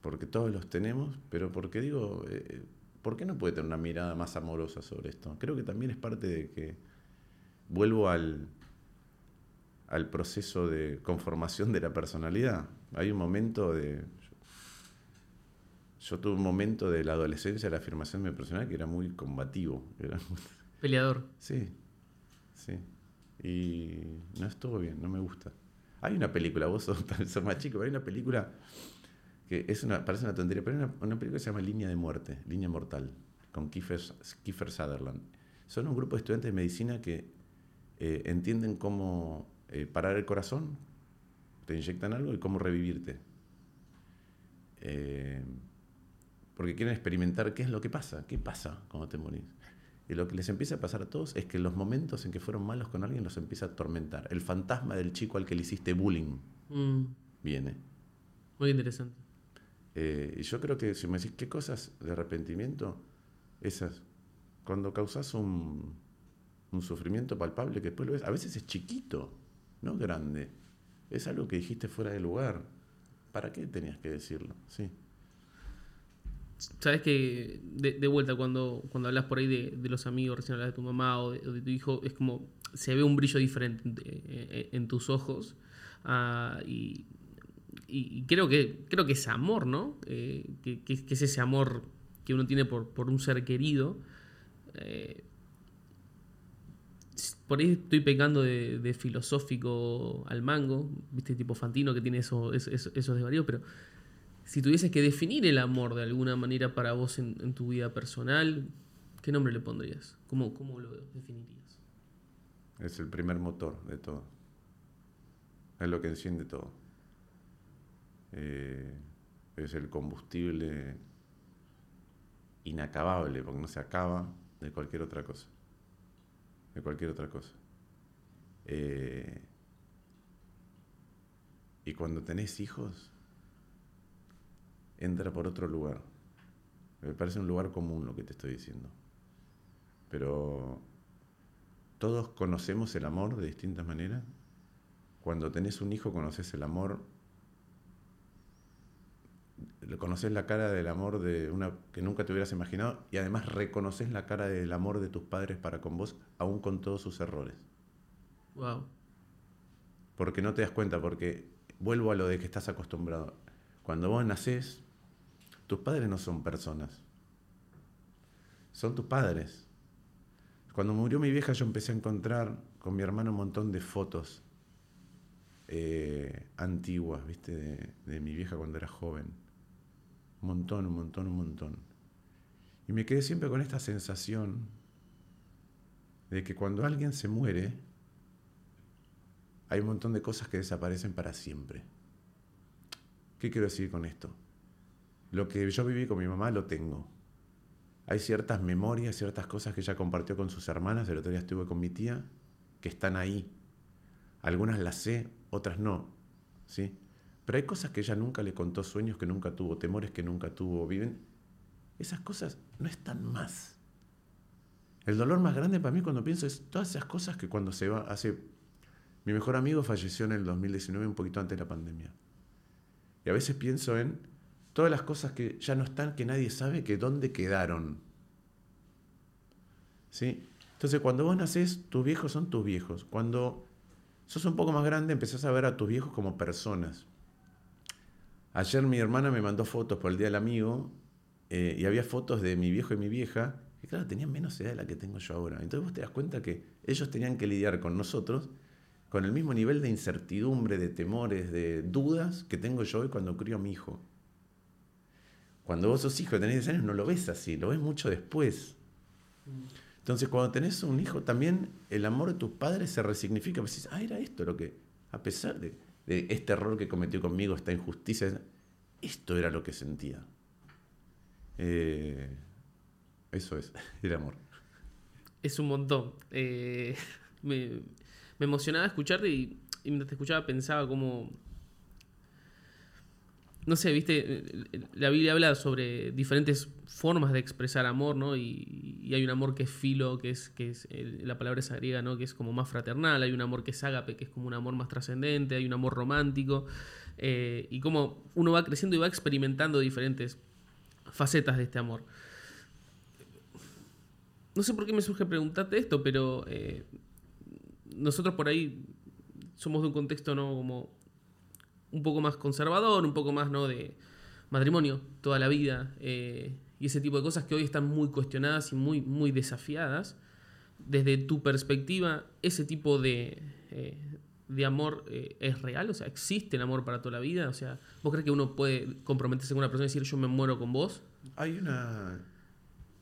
porque todos los tenemos, pero porque digo, eh, ¿por qué no puede tener una mirada más amorosa sobre esto? Creo que también es parte de que vuelvo al, al proceso de conformación de la personalidad. Hay un momento de... Yo tuve un momento de la adolescencia, de la afirmación de mi personalidad, que era muy combativo. [laughs] Era muy- Peleador. Sí, sí. Y no estuvo bien, no me gusta. Hay una película, vos sos, [laughs] sos más chico, pero hay una película que es una, parece una tontería, pero hay una, una película que se llama Línea de Muerte, Línea Mortal, con Kiefer, Kiefer Sutherland. Son un grupo de estudiantes de medicina que eh, entienden cómo eh, parar el corazón, te inyectan algo y cómo revivirte. Eh, porque quieren experimentar qué es lo que pasa, qué pasa cuando te morís. Y lo que les empieza a pasar a todos es que los momentos en que fueron malos con alguien los empieza a atormentar. El fantasma del chico al que le hiciste bullying Mm, viene. muy interesante. Eh, y yo creo que si me decís qué cosas de arrepentimiento, esas, cuando causas un, un sufrimiento palpable que después lo ves, a veces es chiquito, no grande. Es algo que dijiste fuera de lugar. ¿Para qué tenías que decirlo? Sí. Sabes que de, vuelta cuando, cuando hablas por ahí de, de los amigos, recién hablas de tu mamá o de, tu hijo, es como se ve un brillo diferente en, tus ojos. Ah, y, creo que creo que es amor, ¿no? Eh, que es ese amor que uno tiene por, por un ser querido. Eh, por ahí estoy pecando de, filosófico al mango, viste, tipo Fantino que tiene eso, esos desvaríos, pero si tuvieses que definir el amor de alguna manera para vos en, tu vida personal, ¿qué nombre le pondrías? ¿Cómo, ¿Cómo lo definirías? Es el primer motor de todo. Es lo que enciende todo. Eh, es el combustible inacabable, porque no se acaba de cualquier otra cosa. Cualquier otra cosa. Eh, y cuando tenés hijos, entra por otro lugar. Me parece un lugar común lo que te estoy diciendo. Pero todos conocemos el amor de distintas maneras. Cuando tenés un hijo conoces el amor conoces la cara del amor de una que nunca te hubieras imaginado y además reconoces la cara del amor de tus padres para con vos, aún con todos sus errores. Wow. Porque no te das cuenta, porque vuelvo a lo de que estás acostumbrado. Cuando vos nacés, tus padres no son personas, son tus padres. Cuando murió mi vieja yo empecé a encontrar con mi hermano un montón de fotos eh, antiguas, ¿viste? De, de mi vieja cuando era joven un montón, un montón, un montón. Y me quedé siempre con esta sensación de que cuando alguien se muere, hay un montón de cosas que desaparecen para siempre. ¿Qué quiero decir con esto? Lo que yo viví con mi mamá lo tengo. Hay ciertas memorias, ciertas cosas que ella compartió con sus hermanas, el otro día estuve con mi tía, que están ahí. Algunas las sé, otras no. ¿sí? Pero hay cosas que ella nunca le contó, sueños que nunca tuvo, temores que nunca tuvo, viven. Esas cosas no están más. El dolor más grande para mí cuando pienso es todas esas cosas que cuando se va, hace... Mi mejor amigo falleció en el 2019, un poquito antes de la pandemia. Y a veces pienso en todas las cosas que ya no están, que nadie sabe que dónde quedaron. ¿Sí? Entonces, cuando vos nacés, tus viejos son tus viejos. Cuando sos un poco más grande, empezás a ver a tus viejos como personas. Ayer mi hermana me mandó fotos por el Día del Amigo eh, y había fotos de mi viejo y mi vieja que, claro, tenían menos edad de la que tengo yo ahora. Entonces vos te das cuenta que ellos tenían que lidiar con nosotros con el mismo nivel de incertidumbre, de temores, de dudas que tengo yo hoy cuando crío a mi hijo. Cuando vos sos hijo y tenés 10 años no lo ves así, lo ves mucho después. Entonces cuando tenés un hijo también el amor de tus padres se resignifica. Dices, ah, era esto lo que, a pesar de de este error que cometió conmigo, esta injusticia. Esto era lo que sentía. Eh, eso es [laughs] el amor. Es un montón. Eh, [laughs] me, emocionaba escucharte y, y, mientras te escuchaba pensaba como no sé, viste, la Biblia habla sobre diferentes formas de expresar amor, ¿no? Y, hay un amor que es filo, que es, que es la palabra esa griega, ¿no? Que es como más fraternal, hay un amor que es ágape, que es como un amor más trascendente, hay un amor romántico, eh, y como uno va creciendo y va experimentando diferentes facetas de este amor. No sé por qué me surge preguntarte esto, pero eh, nosotros por ahí somos de un contexto, ¿no? Como un poco más conservador, un poco más ¿no? de matrimonio toda la vida eh, y ese tipo de cosas que hoy están muy cuestionadas y muy, muy desafiadas. Desde tu perspectiva, ese tipo de, eh, de amor eh, es real, o sea, existe el amor para toda la vida, o sea, ¿vos crees que uno puede comprometerse con una persona y decir yo me muero con vos? Hay una,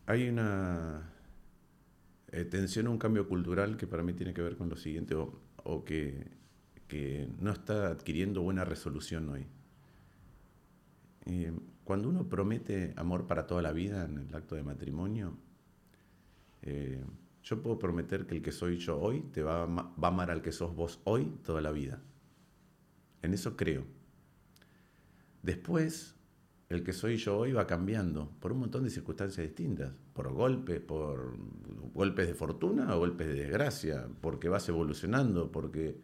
hay una tensión, un cambio cultural que para mí tiene que ver con lo siguiente, o que que no está adquiriendo buena resolución hoy. cuando uno promete amor para toda la vida en el acto de matrimonio, eh, yo puedo prometer que el que soy yo hoy te va, va a amar al que sos vos hoy toda la vida. En eso creo. Después, el que soy yo hoy va cambiando por un montón de circunstancias distintas, por golpes, por golpes de fortuna o golpes de desgracia, porque vas evolucionando, porque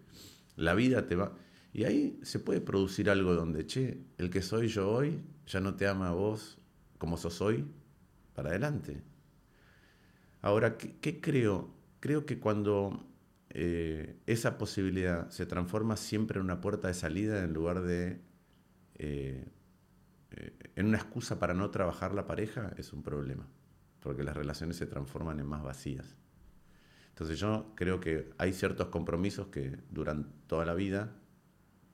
la vida te va... Y ahí se puede producir algo donde, che, el que soy yo hoy ya no te ama a vos como sos hoy, para adelante. Ahora, ¿qué, creo? Creo que cuando eh, esa posibilidad se transforma siempre en una puerta de salida en lugar de eh, eh, en una excusa para no trabajar la pareja, es un problema, porque las relaciones se transforman en más vacías. Entonces yo creo que hay ciertos compromisos que duran toda la vida,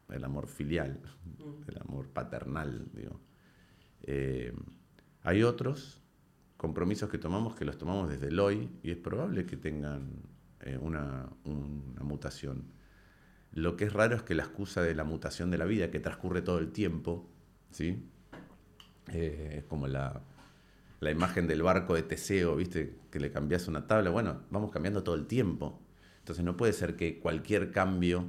el amor filial, el amor paternal, digo. Eh, hay otros compromisos que tomamos que los tomamos desde el hoy y es probable que tengan eh, una, una mutación. Lo que es raro es que la excusa de la mutación de la vida, que transcurre todo el tiempo, ¿sí? Eh, es como la, la imagen del barco de Teseo, ¿viste? Que le cambias una tabla. Bueno, vamos cambiando todo el tiempo. Entonces no puede ser que cualquier cambio,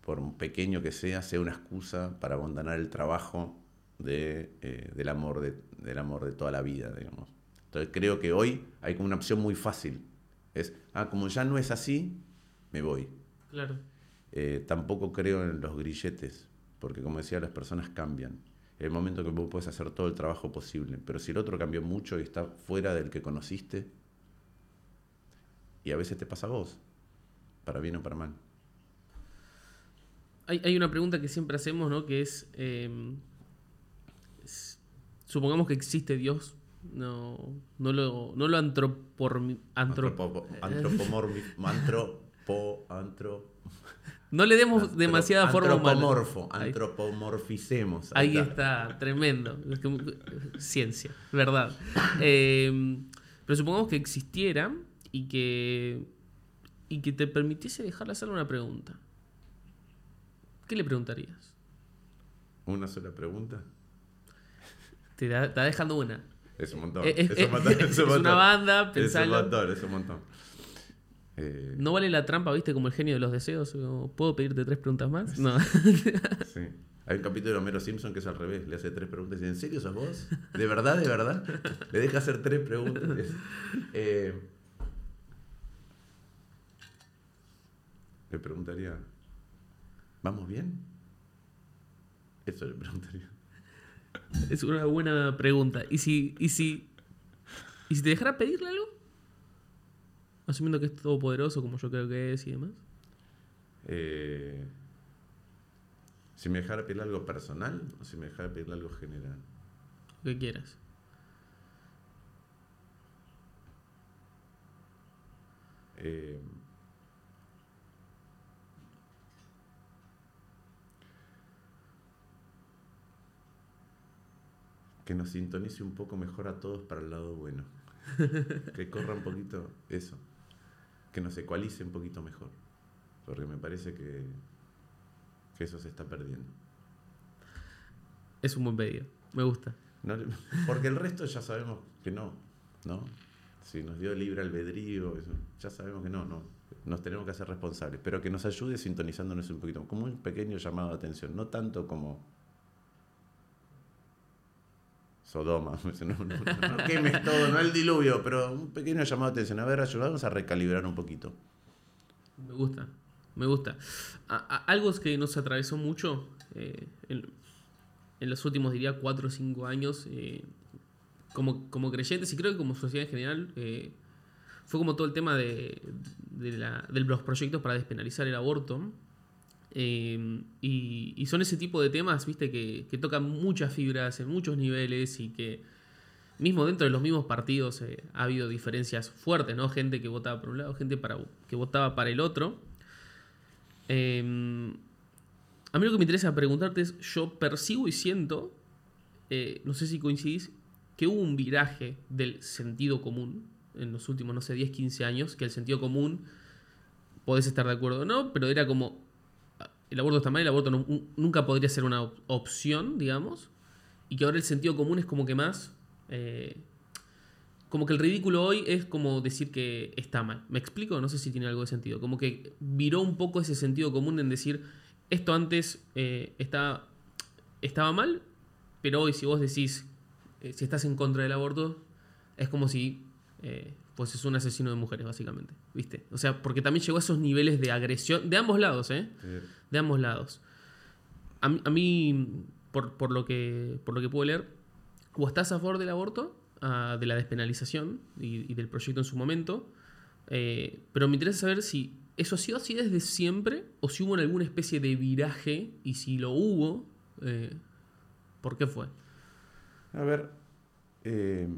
por pequeño que sea, sea una excusa para abandonar el trabajo de, eh, del, amor de, del amor de toda la vida, digamos. Entonces creo que hoy hay como una opción muy fácil. Es, ah, como ya no es así, me voy. Claro. Eh, tampoco creo en los grilletes, porque como decía, las personas cambian. El momento que vos puedes hacer todo el trabajo posible, pero si el otro cambió mucho y está fuera del que conociste, y a veces te pasa a vos, para bien o para mal. Hay, hay una pregunta que siempre hacemos, ¿no? Que es, eh, s- supongamos que existe Dios, no, no lo, no lo antrop- Antropo- no le demos antro- demasiada forma antropomorfo, Ahí- antropomorficemos. Ahí está, tremendo. Que- Ciencia, verdad. Eh, pero supongamos que existiera y que, y que te permitiese dejarle hacerle una pregunta. ¿Qué le preguntarías? Una sola pregunta. Te da- está dejando una. Es un montón. Eh, Es, es, es- un montón, es un una banda, Es un pensalo. montón, es un montón. Eh, ¿No vale la trampa, viste, como el genio de los deseos? ¿Puedo pedirte tres preguntas más? No. [laughs] Sí. Hay un capítulo de Homero Simpson que es al revés. Le hace tres preguntas y dice, ¿en serio sos vos? ¿De verdad, de verdad? Le deja hacer tres preguntas. Eh, le preguntaría, ¿vamos bien? Eso le preguntaría. Es una buena pregunta. ¿Y si, y si, y si te dejara pedirle algo? Asumiendo que es todopoderoso, como yo creo que es y demás. Eh, si me dejara pedirle algo personal o si me dejara pedirle algo general. Lo que quieras. Eh, que nos sintonice un poco mejor a todos para el lado bueno. [laughs] que corra un poquito eso. Que nos ecualice un poquito mejor. Porque me parece que, que eso se está perdiendo. Es un buen pedido. Me gusta. No [laughs] porque el resto ya sabemos que no, ¿no? Si nos dio libre albedrío, eso, ya sabemos que no, no. Nos tenemos que hacer responsables, pero que nos ayude sintonizándonos un poquito, como un pequeño llamado de atención, no tanto como Sodoma, [laughs] no, quemes todo, no el diluvio, pero un pequeño llamado de atención. A ver, ayudamos a recalibrar un poquito. Me gusta. Me gusta. A- a- algo que nos atravesó mucho eh, en, los últimos, diría, cuatro o cinco años, eh, como, como creyentes y creo que como sociedad en general, eh, fue como todo el tema de, la- de los proyectos para despenalizar el aborto. Eh, y, son ese tipo de temas, viste, que, tocan muchas fibras en muchos niveles y que mismo dentro de los mismos partidos eh, ha habido diferencias fuertes, ¿no? Gente que votaba por un lado, gente que votaba para el otro. Eh, a mí lo que me interesa preguntarte es, yo percibo y siento, eh, no sé si coincidís, que hubo un viraje del sentido común en los últimos, no sé, 10, 15 años, que el sentido común, podés estar de acuerdo o no, pero era como, el aborto está mal, el aborto nunca podría ser una op- opción, digamos, y que ahora el sentido común es como que más... eh, como que el ridículo hoy es como decir que está mal. ¿Me explico? No sé si tiene algo de sentido. Como que viró un poco ese sentido común en decir, esto antes eh, está- estaba mal, pero hoy si vos decís, eh, si estás en contra del aborto, es como si eh, un asesino de mujeres, básicamente. ¿Viste? O sea, porque también llegó a esos niveles de agresión, de ambos lados, ¿eh? de ambos lados. A mí, a mí, por, por lo que, por lo que puedo leer, o estás a favor del aborto, ah, de la despenalización y, y del proyecto en su momento, eh, pero me interesa saber si eso ha sido así desde siempre o si hubo alguna especie de viraje y si lo hubo, eh, ¿por qué fue? A ver, eh,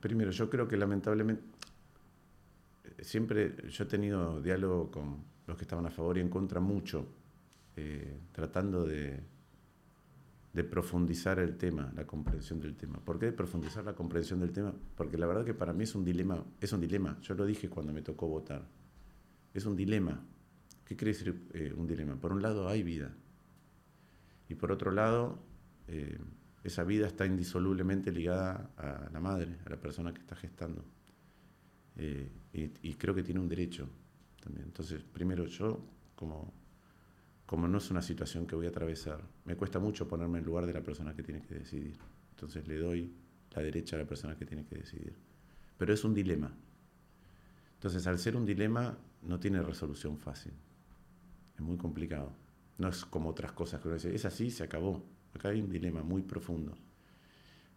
primero, yo creo que lamentablemente, siempre yo he tenido diálogo con los que estaban a favor y en contra mucho, eh, tratando de, profundizar el tema, la comprensión del tema. ¿Por qué profundizar la comprensión del tema? Porque la verdad que para mí es un dilema, es un dilema. Yo lo dije cuando me tocó votar. Es un dilema. ¿Qué quiere decir eh, un dilema? Por un lado hay vida y por otro lado eh, esa vida está indisolublemente ligada a la madre, a la persona que está gestando. Eh, y, creo que tiene un derecho también. Entonces, primero yo, como, como no es una situación que voy a atravesar, me cuesta mucho ponerme en lugar de la persona que tiene que decidir. Entonces le doy la derecha a la persona que tiene que decidir. Pero es un dilema. Entonces, al ser un dilema, no tiene resolución fácil. Es muy complicado. No es como otras cosas que uno dice, es así, se acabó. Acá hay un dilema muy profundo.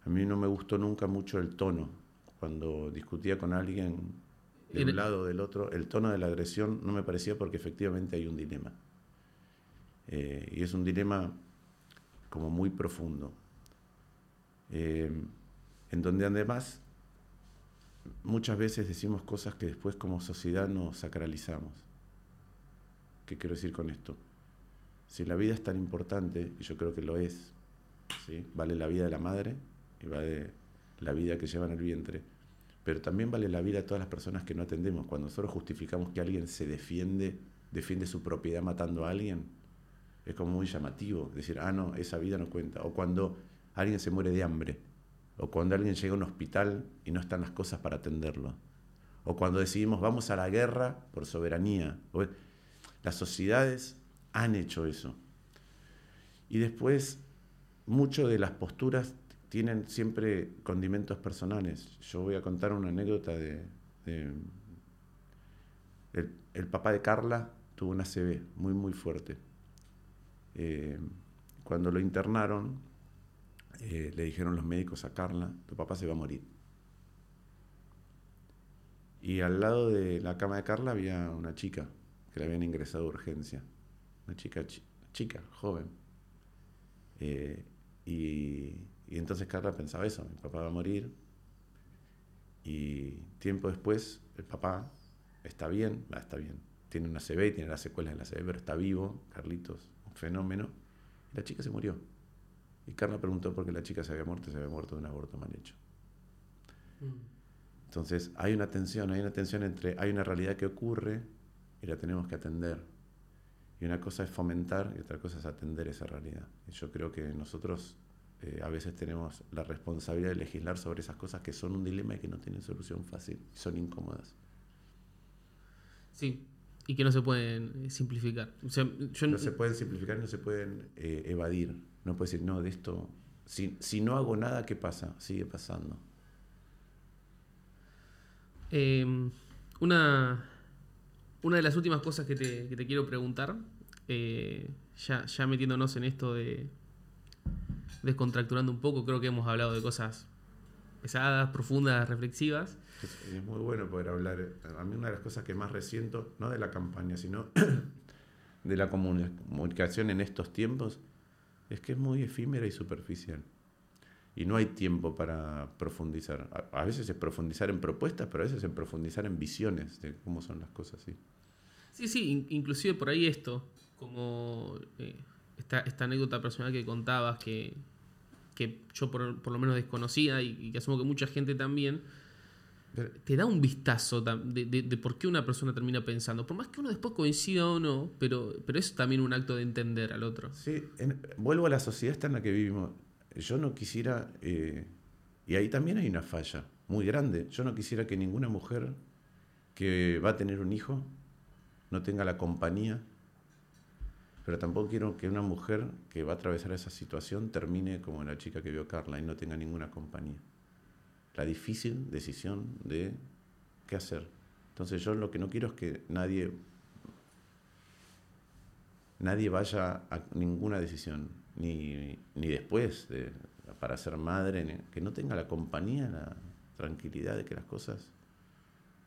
A mí no me gustó nunca mucho el tono. Cuando discutía con alguien de un lado o del otro, el tono de la agresión no me parecía porque efectivamente hay un dilema. Eh, y es un dilema como muy profundo. Eh, en donde además muchas veces decimos cosas que después como sociedad nos sacralizamos. ¿Qué quiero decir con esto? Si la vida es tan importante, y yo creo que lo es, ¿sí? vale la vida de la madre y vale la vida que lleva en el vientre, pero también vale la vida de todas las personas que no atendemos. Cuando nosotros justificamos que alguien se defiende, defiende su propiedad matando a alguien, es como muy llamativo decir, ah, no, esa vida no cuenta. O cuando alguien se muere de hambre, o cuando alguien llega a un hospital y no están las cosas para atenderlo, o cuando decidimos vamos a la guerra por soberanía. Las sociedades han hecho eso. Y después, mucho de las posturas tienen siempre condimentos personales. Yo voy a contar una anécdota de... el, papá de Carla tuvo una CB muy, muy fuerte. Eh, cuando lo internaron, eh, le dijeron los médicos a Carla, tu papá se va a morir. Y al lado de la cama de Carla había una chica que le habían ingresado a urgencia una chica, chica, joven. Eh, y, entonces Carla pensaba eso, mi papá va a morir. Y tiempo después, el papá está bien, va, está bien, tiene una CB, tiene las secuelas de la CB, pero está vivo, Carlitos, un fenómeno. Y la chica se murió. Y Carla preguntó por qué la chica se había muerto, se había muerto de un aborto mal hecho. Mm. Entonces hay una tensión, hay una tensión entre, hay una realidad que ocurre y la tenemos que atender y una cosa es fomentar y otra cosa es atender esa realidad. Y yo creo que nosotros eh, a veces tenemos la responsabilidad de legislar sobre esas cosas que son un dilema y que no tienen solución fácil, son incómodas. Sí, y que no se pueden eh, simplificar. no se pueden simplificar, no se pueden eh, evadir. No puedes decir, no, de esto, si, si no hago nada, ¿qué pasa? Sigue pasando. Em, una una de las últimas cosas que te, quiero preguntar, eh, ya, ya metiéndonos en esto de descontracturando un poco, creo que hemos hablado de cosas pesadas, profundas, reflexivas. Es, muy bueno poder hablar. A mí una de las cosas que más resiento, no de la campaña, sino [coughs] de la comunicación en estos tiempos, es que es muy efímera y superficial. Y no hay tiempo para profundizar. A, veces es profundizar en propuestas, pero a veces es profundizar en visiones de cómo son las cosas. ¿sí? Sí, sí, inclusive por ahí esto, como eh, esta, anécdota personal que contabas, que, yo por, lo menos desconocía y, que asumo que mucha gente también, te da un vistazo de, por qué una persona termina pensando. Por más que uno después coincida o no, pero, pero es también un acto de entender al otro. Sí, vuelvo a la sociedad esta en la que vivimos. Yo no quisiera, eh, y ahí también hay una falla muy grande, yo no quisiera que ninguna mujer que va a tener un hijo no tenga la compañía, pero tampoco quiero que una mujer que va a atravesar esa situación termine como la chica que vio Carla y no tenga ninguna compañía. La difícil decisión de qué hacer. Entonces yo lo que no quiero es que nadie nadie vaya a ninguna decisión, ni, ni después de, para ser madre, que no tenga la compañía, la tranquilidad de que las cosas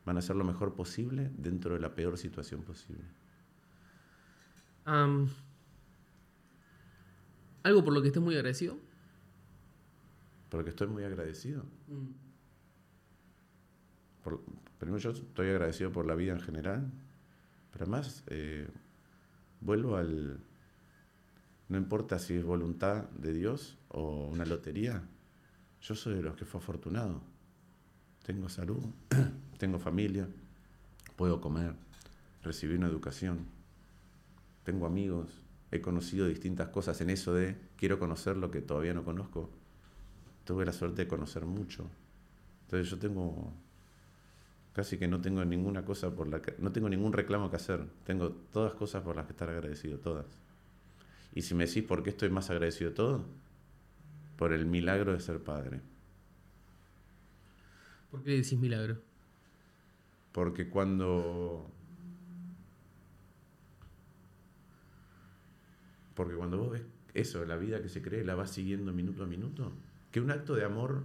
van a hacer lo mejor posible dentro de la peor situación posible. ¿Algo por lo que estés muy agradecido? Por lo que estoy muy agradecido. Mm. Primero yo estoy agradecido por la vida en general, pero además eh, vuelvo al... No importa si es voluntad de Dios o una lotería, yo soy de los que fue afortunado. Tengo salud, [clears throat] tengo familia, puedo comer, recibí una educación, tengo amigos, he conocido distintas cosas en eso de quiero conocer lo que todavía no conozco. Tuve la suerte de conocer mucho. Entonces yo tengo casi que no tengo ninguna cosa por la que no tengo ningún reclamo que hacer. Tengo todas cosas por las que estar agradecido, todas. Y si me decís por qué estoy más agradecido de todo, por el milagro de ser padre. ¿Por qué decís milagro? Porque cuando Porque cuando vos ves eso, la vida que se cree, la vas siguiendo minuto a minuto, que un acto de amor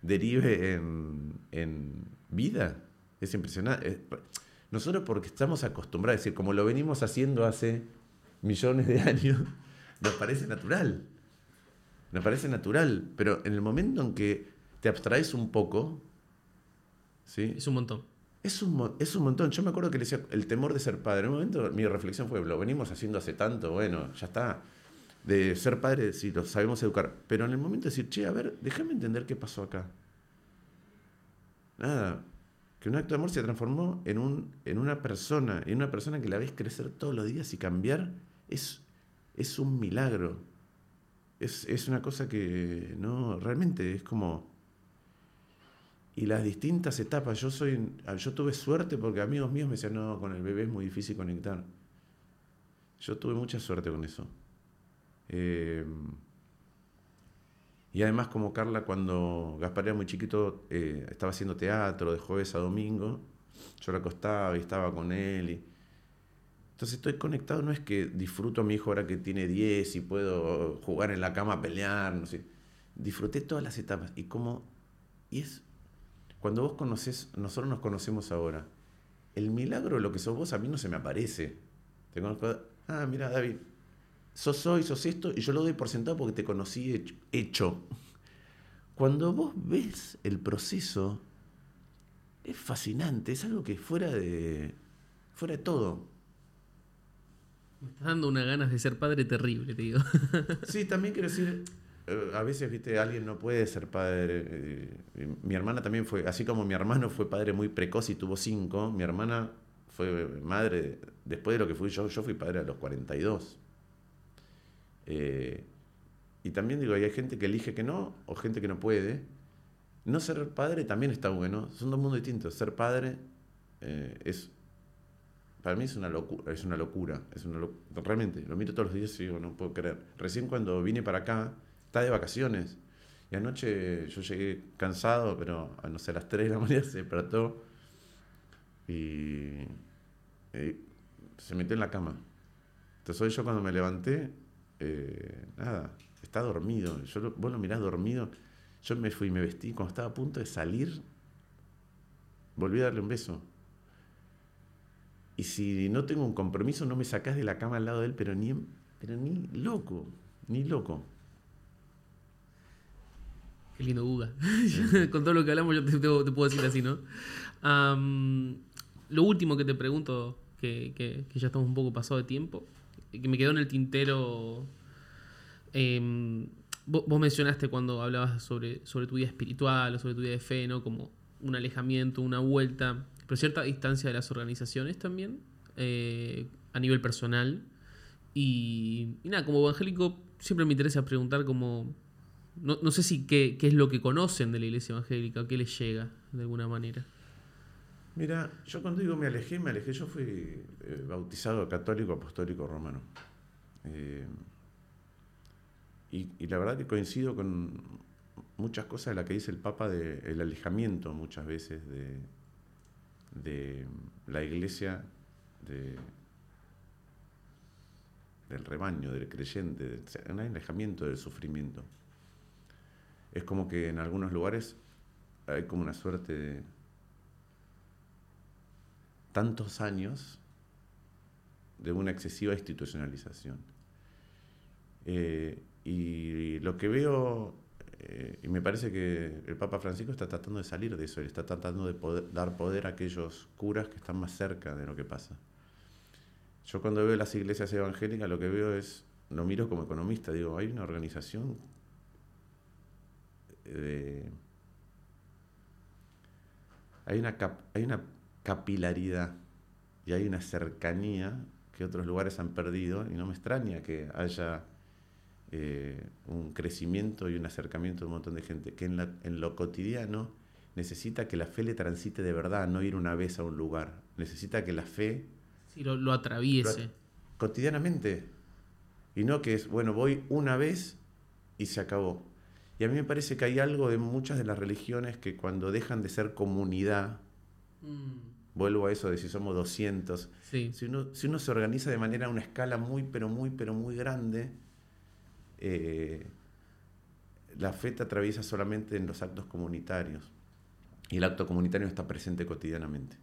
derive en, vida, es impresionante. Nosotros porque estamos acostumbrados, es decir, como lo venimos haciendo hace millones de años, [laughs] nos parece natural. Nos parece natural, pero en el momento en que te abstraes un poco, ¿sí? Es un montón. Es un, es un montón. Yo me acuerdo que le decía el temor de ser padre. En un momento mi reflexión fue, lo venimos haciendo hace tanto, bueno, ya está. De ser padre, si lo sabemos educar. Pero en el momento de decir, che, a ver, déjame entender qué pasó acá. Nada. Que un acto de amor se transformó en, un, en una persona, en una persona que la ves crecer todos los días y cambiar, es, es un milagro. Es, es una cosa que no, realmente es como y las distintas etapas. Yo soy, yo tuve suerte porque amigos míos me decían, no, con el bebé es muy difícil conectar. Yo tuve mucha suerte con eso. Eh, y además como Carla cuando Gaspar era muy chiquito eh, estaba haciendo teatro de jueves a domingo, yo la acostaba y estaba con él. Y... Entonces estoy conectado, no es que disfruto a mi hijo ahora que tiene 10 y puedo jugar en la cama pelear, no sé. Disfruté todas las etapas y como... Y es cuando vos conoces, nosotros nos conocemos ahora, el milagro de lo que sos vos a mí no se me aparece. Te conozco, ah, mira, David, sos hoy, sos esto, y yo lo doy por sentado porque te conocí hecho. Cuando vos ves el proceso, es fascinante, es algo que fuera de, fuera de todo. Me estás dando unas ganas de ser padre terrible, te digo. Sí, también quiero decir, a veces, viste, alguien no puede ser padre. Eh, mi hermana también fue, así como mi hermano fue padre muy precoz y tuvo cinco, mi hermana fue madre, después de lo que fui yo, yo fui padre a los 42. Eh, y también digo, hay gente que elige que no, o gente que no puede. No ser padre también está bueno, son dos mundos distintos. Ser padre es, para mí es una locura, es una locura, es realmente, lo miro todos los días y digo, no puedo creer. Recién cuando vine para acá, está de vacaciones. Y anoche yo llegué cansado, pero a no sé, a las 3 de la [laughs] mañana se despertó y, se metió en la cama. Entonces hoy yo cuando me levanté, eh, nada, está dormido. Yo lo, vos lo mirás dormido. Yo me fui, me vestí, cuando estaba a punto de salir, volví a darle un beso. Y si no tengo un compromiso, no me sacás de la cama al lado de él, pero ni, pero ni loco, ni loco. Qué lindo Uga. [laughs] Con todo lo que hablamos yo te, puedo decir así, ¿no? lo último que te pregunto, que, ya estamos un poco pasado de tiempo, que me quedó en el tintero... Em, vos, mencionaste cuando hablabas sobre, sobre tu vida espiritual o sobre tu vida de fe, ¿no? Como un alejamiento, una vuelta, pero cierta distancia de las organizaciones también, eh, a nivel personal. Y, y, nada, como evangélico siempre me interesa preguntar como no, no sé si qué, es lo que conocen de la iglesia evangélica, qué les llega de alguna manera. Mira, yo cuando digo me alejé, me alejé, yo fui eh, bautizado católico apostólico romano. Eh, y, la verdad que coincido con muchas cosas de las que dice el Papa del alejamiento muchas veces de, de la iglesia, de, del rebaño, del creyente, un alejamiento del sufrimiento es como que en algunos lugares hay como una suerte de tantos años de una excesiva institucionalización. Eh, y lo que veo eh, y me parece que el Papa Francisco está tratando de salir de eso, está tratando de dar poder a aquellos curas que están más cerca de lo que pasa. Yo cuando veo las iglesias evangélicas lo que veo es, lo miro como economista, digo, hay una organización de... Hay una, hay una capilaridad y hay una cercanía que otros lugares han perdido y no me extraña que haya eh, un crecimiento y un acercamiento de un montón de gente que en, lo cotidiano necesita que la fe le transite de verdad, no ir una vez a un lugar. Necesita que la fe... Sí, lo, atraviese. cotidianamente. Y no que es, bueno, voy una vez y se acabó. Y a mí me parece que hay algo de muchas de las religiones que cuando dejan de ser comunidad, mm. vuelvo a eso de si somos 200, si, uno, si uno se organiza de manera a una escala muy, pero muy, pero muy grande, eh, la fe te atraviesa solamente en los actos comunitarios. Y el acto comunitario está presente cotidianamente.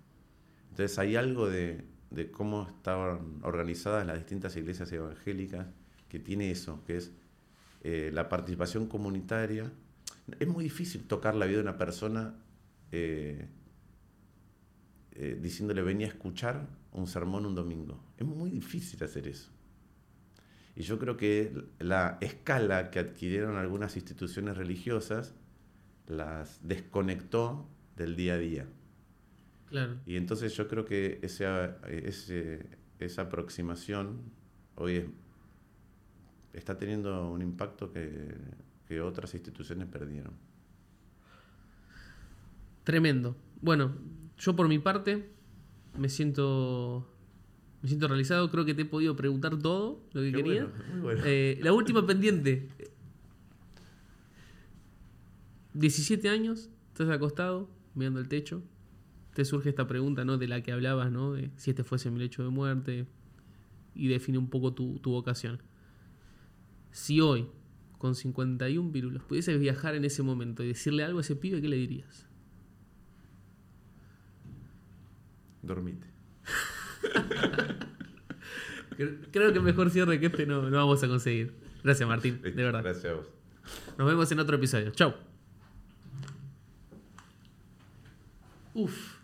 Entonces hay algo de, cómo están organizadas las distintas iglesias evangélicas que tiene eso, que es eh, la participación comunitaria. Es muy difícil tocar la vida de una persona eh, eh, diciéndole venía a escuchar un sermón un domingo. Es muy difícil hacer eso. Y yo creo que la escala que adquirieron algunas instituciones religiosas las desconectó del día a día. Claro. Y entonces yo creo que esa, esa aproximación hoy está teniendo un impacto que, que otras instituciones perdieron. Tremendo. Bueno, yo por mi parte me siento me siento realizado, creo que te he podido preguntar todo lo que quería. Eh, la última pendiente. 17 años, estás acostado, mirando el techo. Te surge esta pregunta, ¿no? De la que hablabas, ¿no? De si este fuese mi lecho de muerte. Y define un poco tu, tu vocación. Si hoy, con 51 vírulos, pudieses viajar en ese momento y decirle algo a ese pibe, ¿qué le dirías? dormite. [laughs] Creo que mejor cierre que este no, no vamos a conseguir. Gracias, Martín, de verdad. Gracias a vos. Nos vemos en otro episodio. Chau. Uf.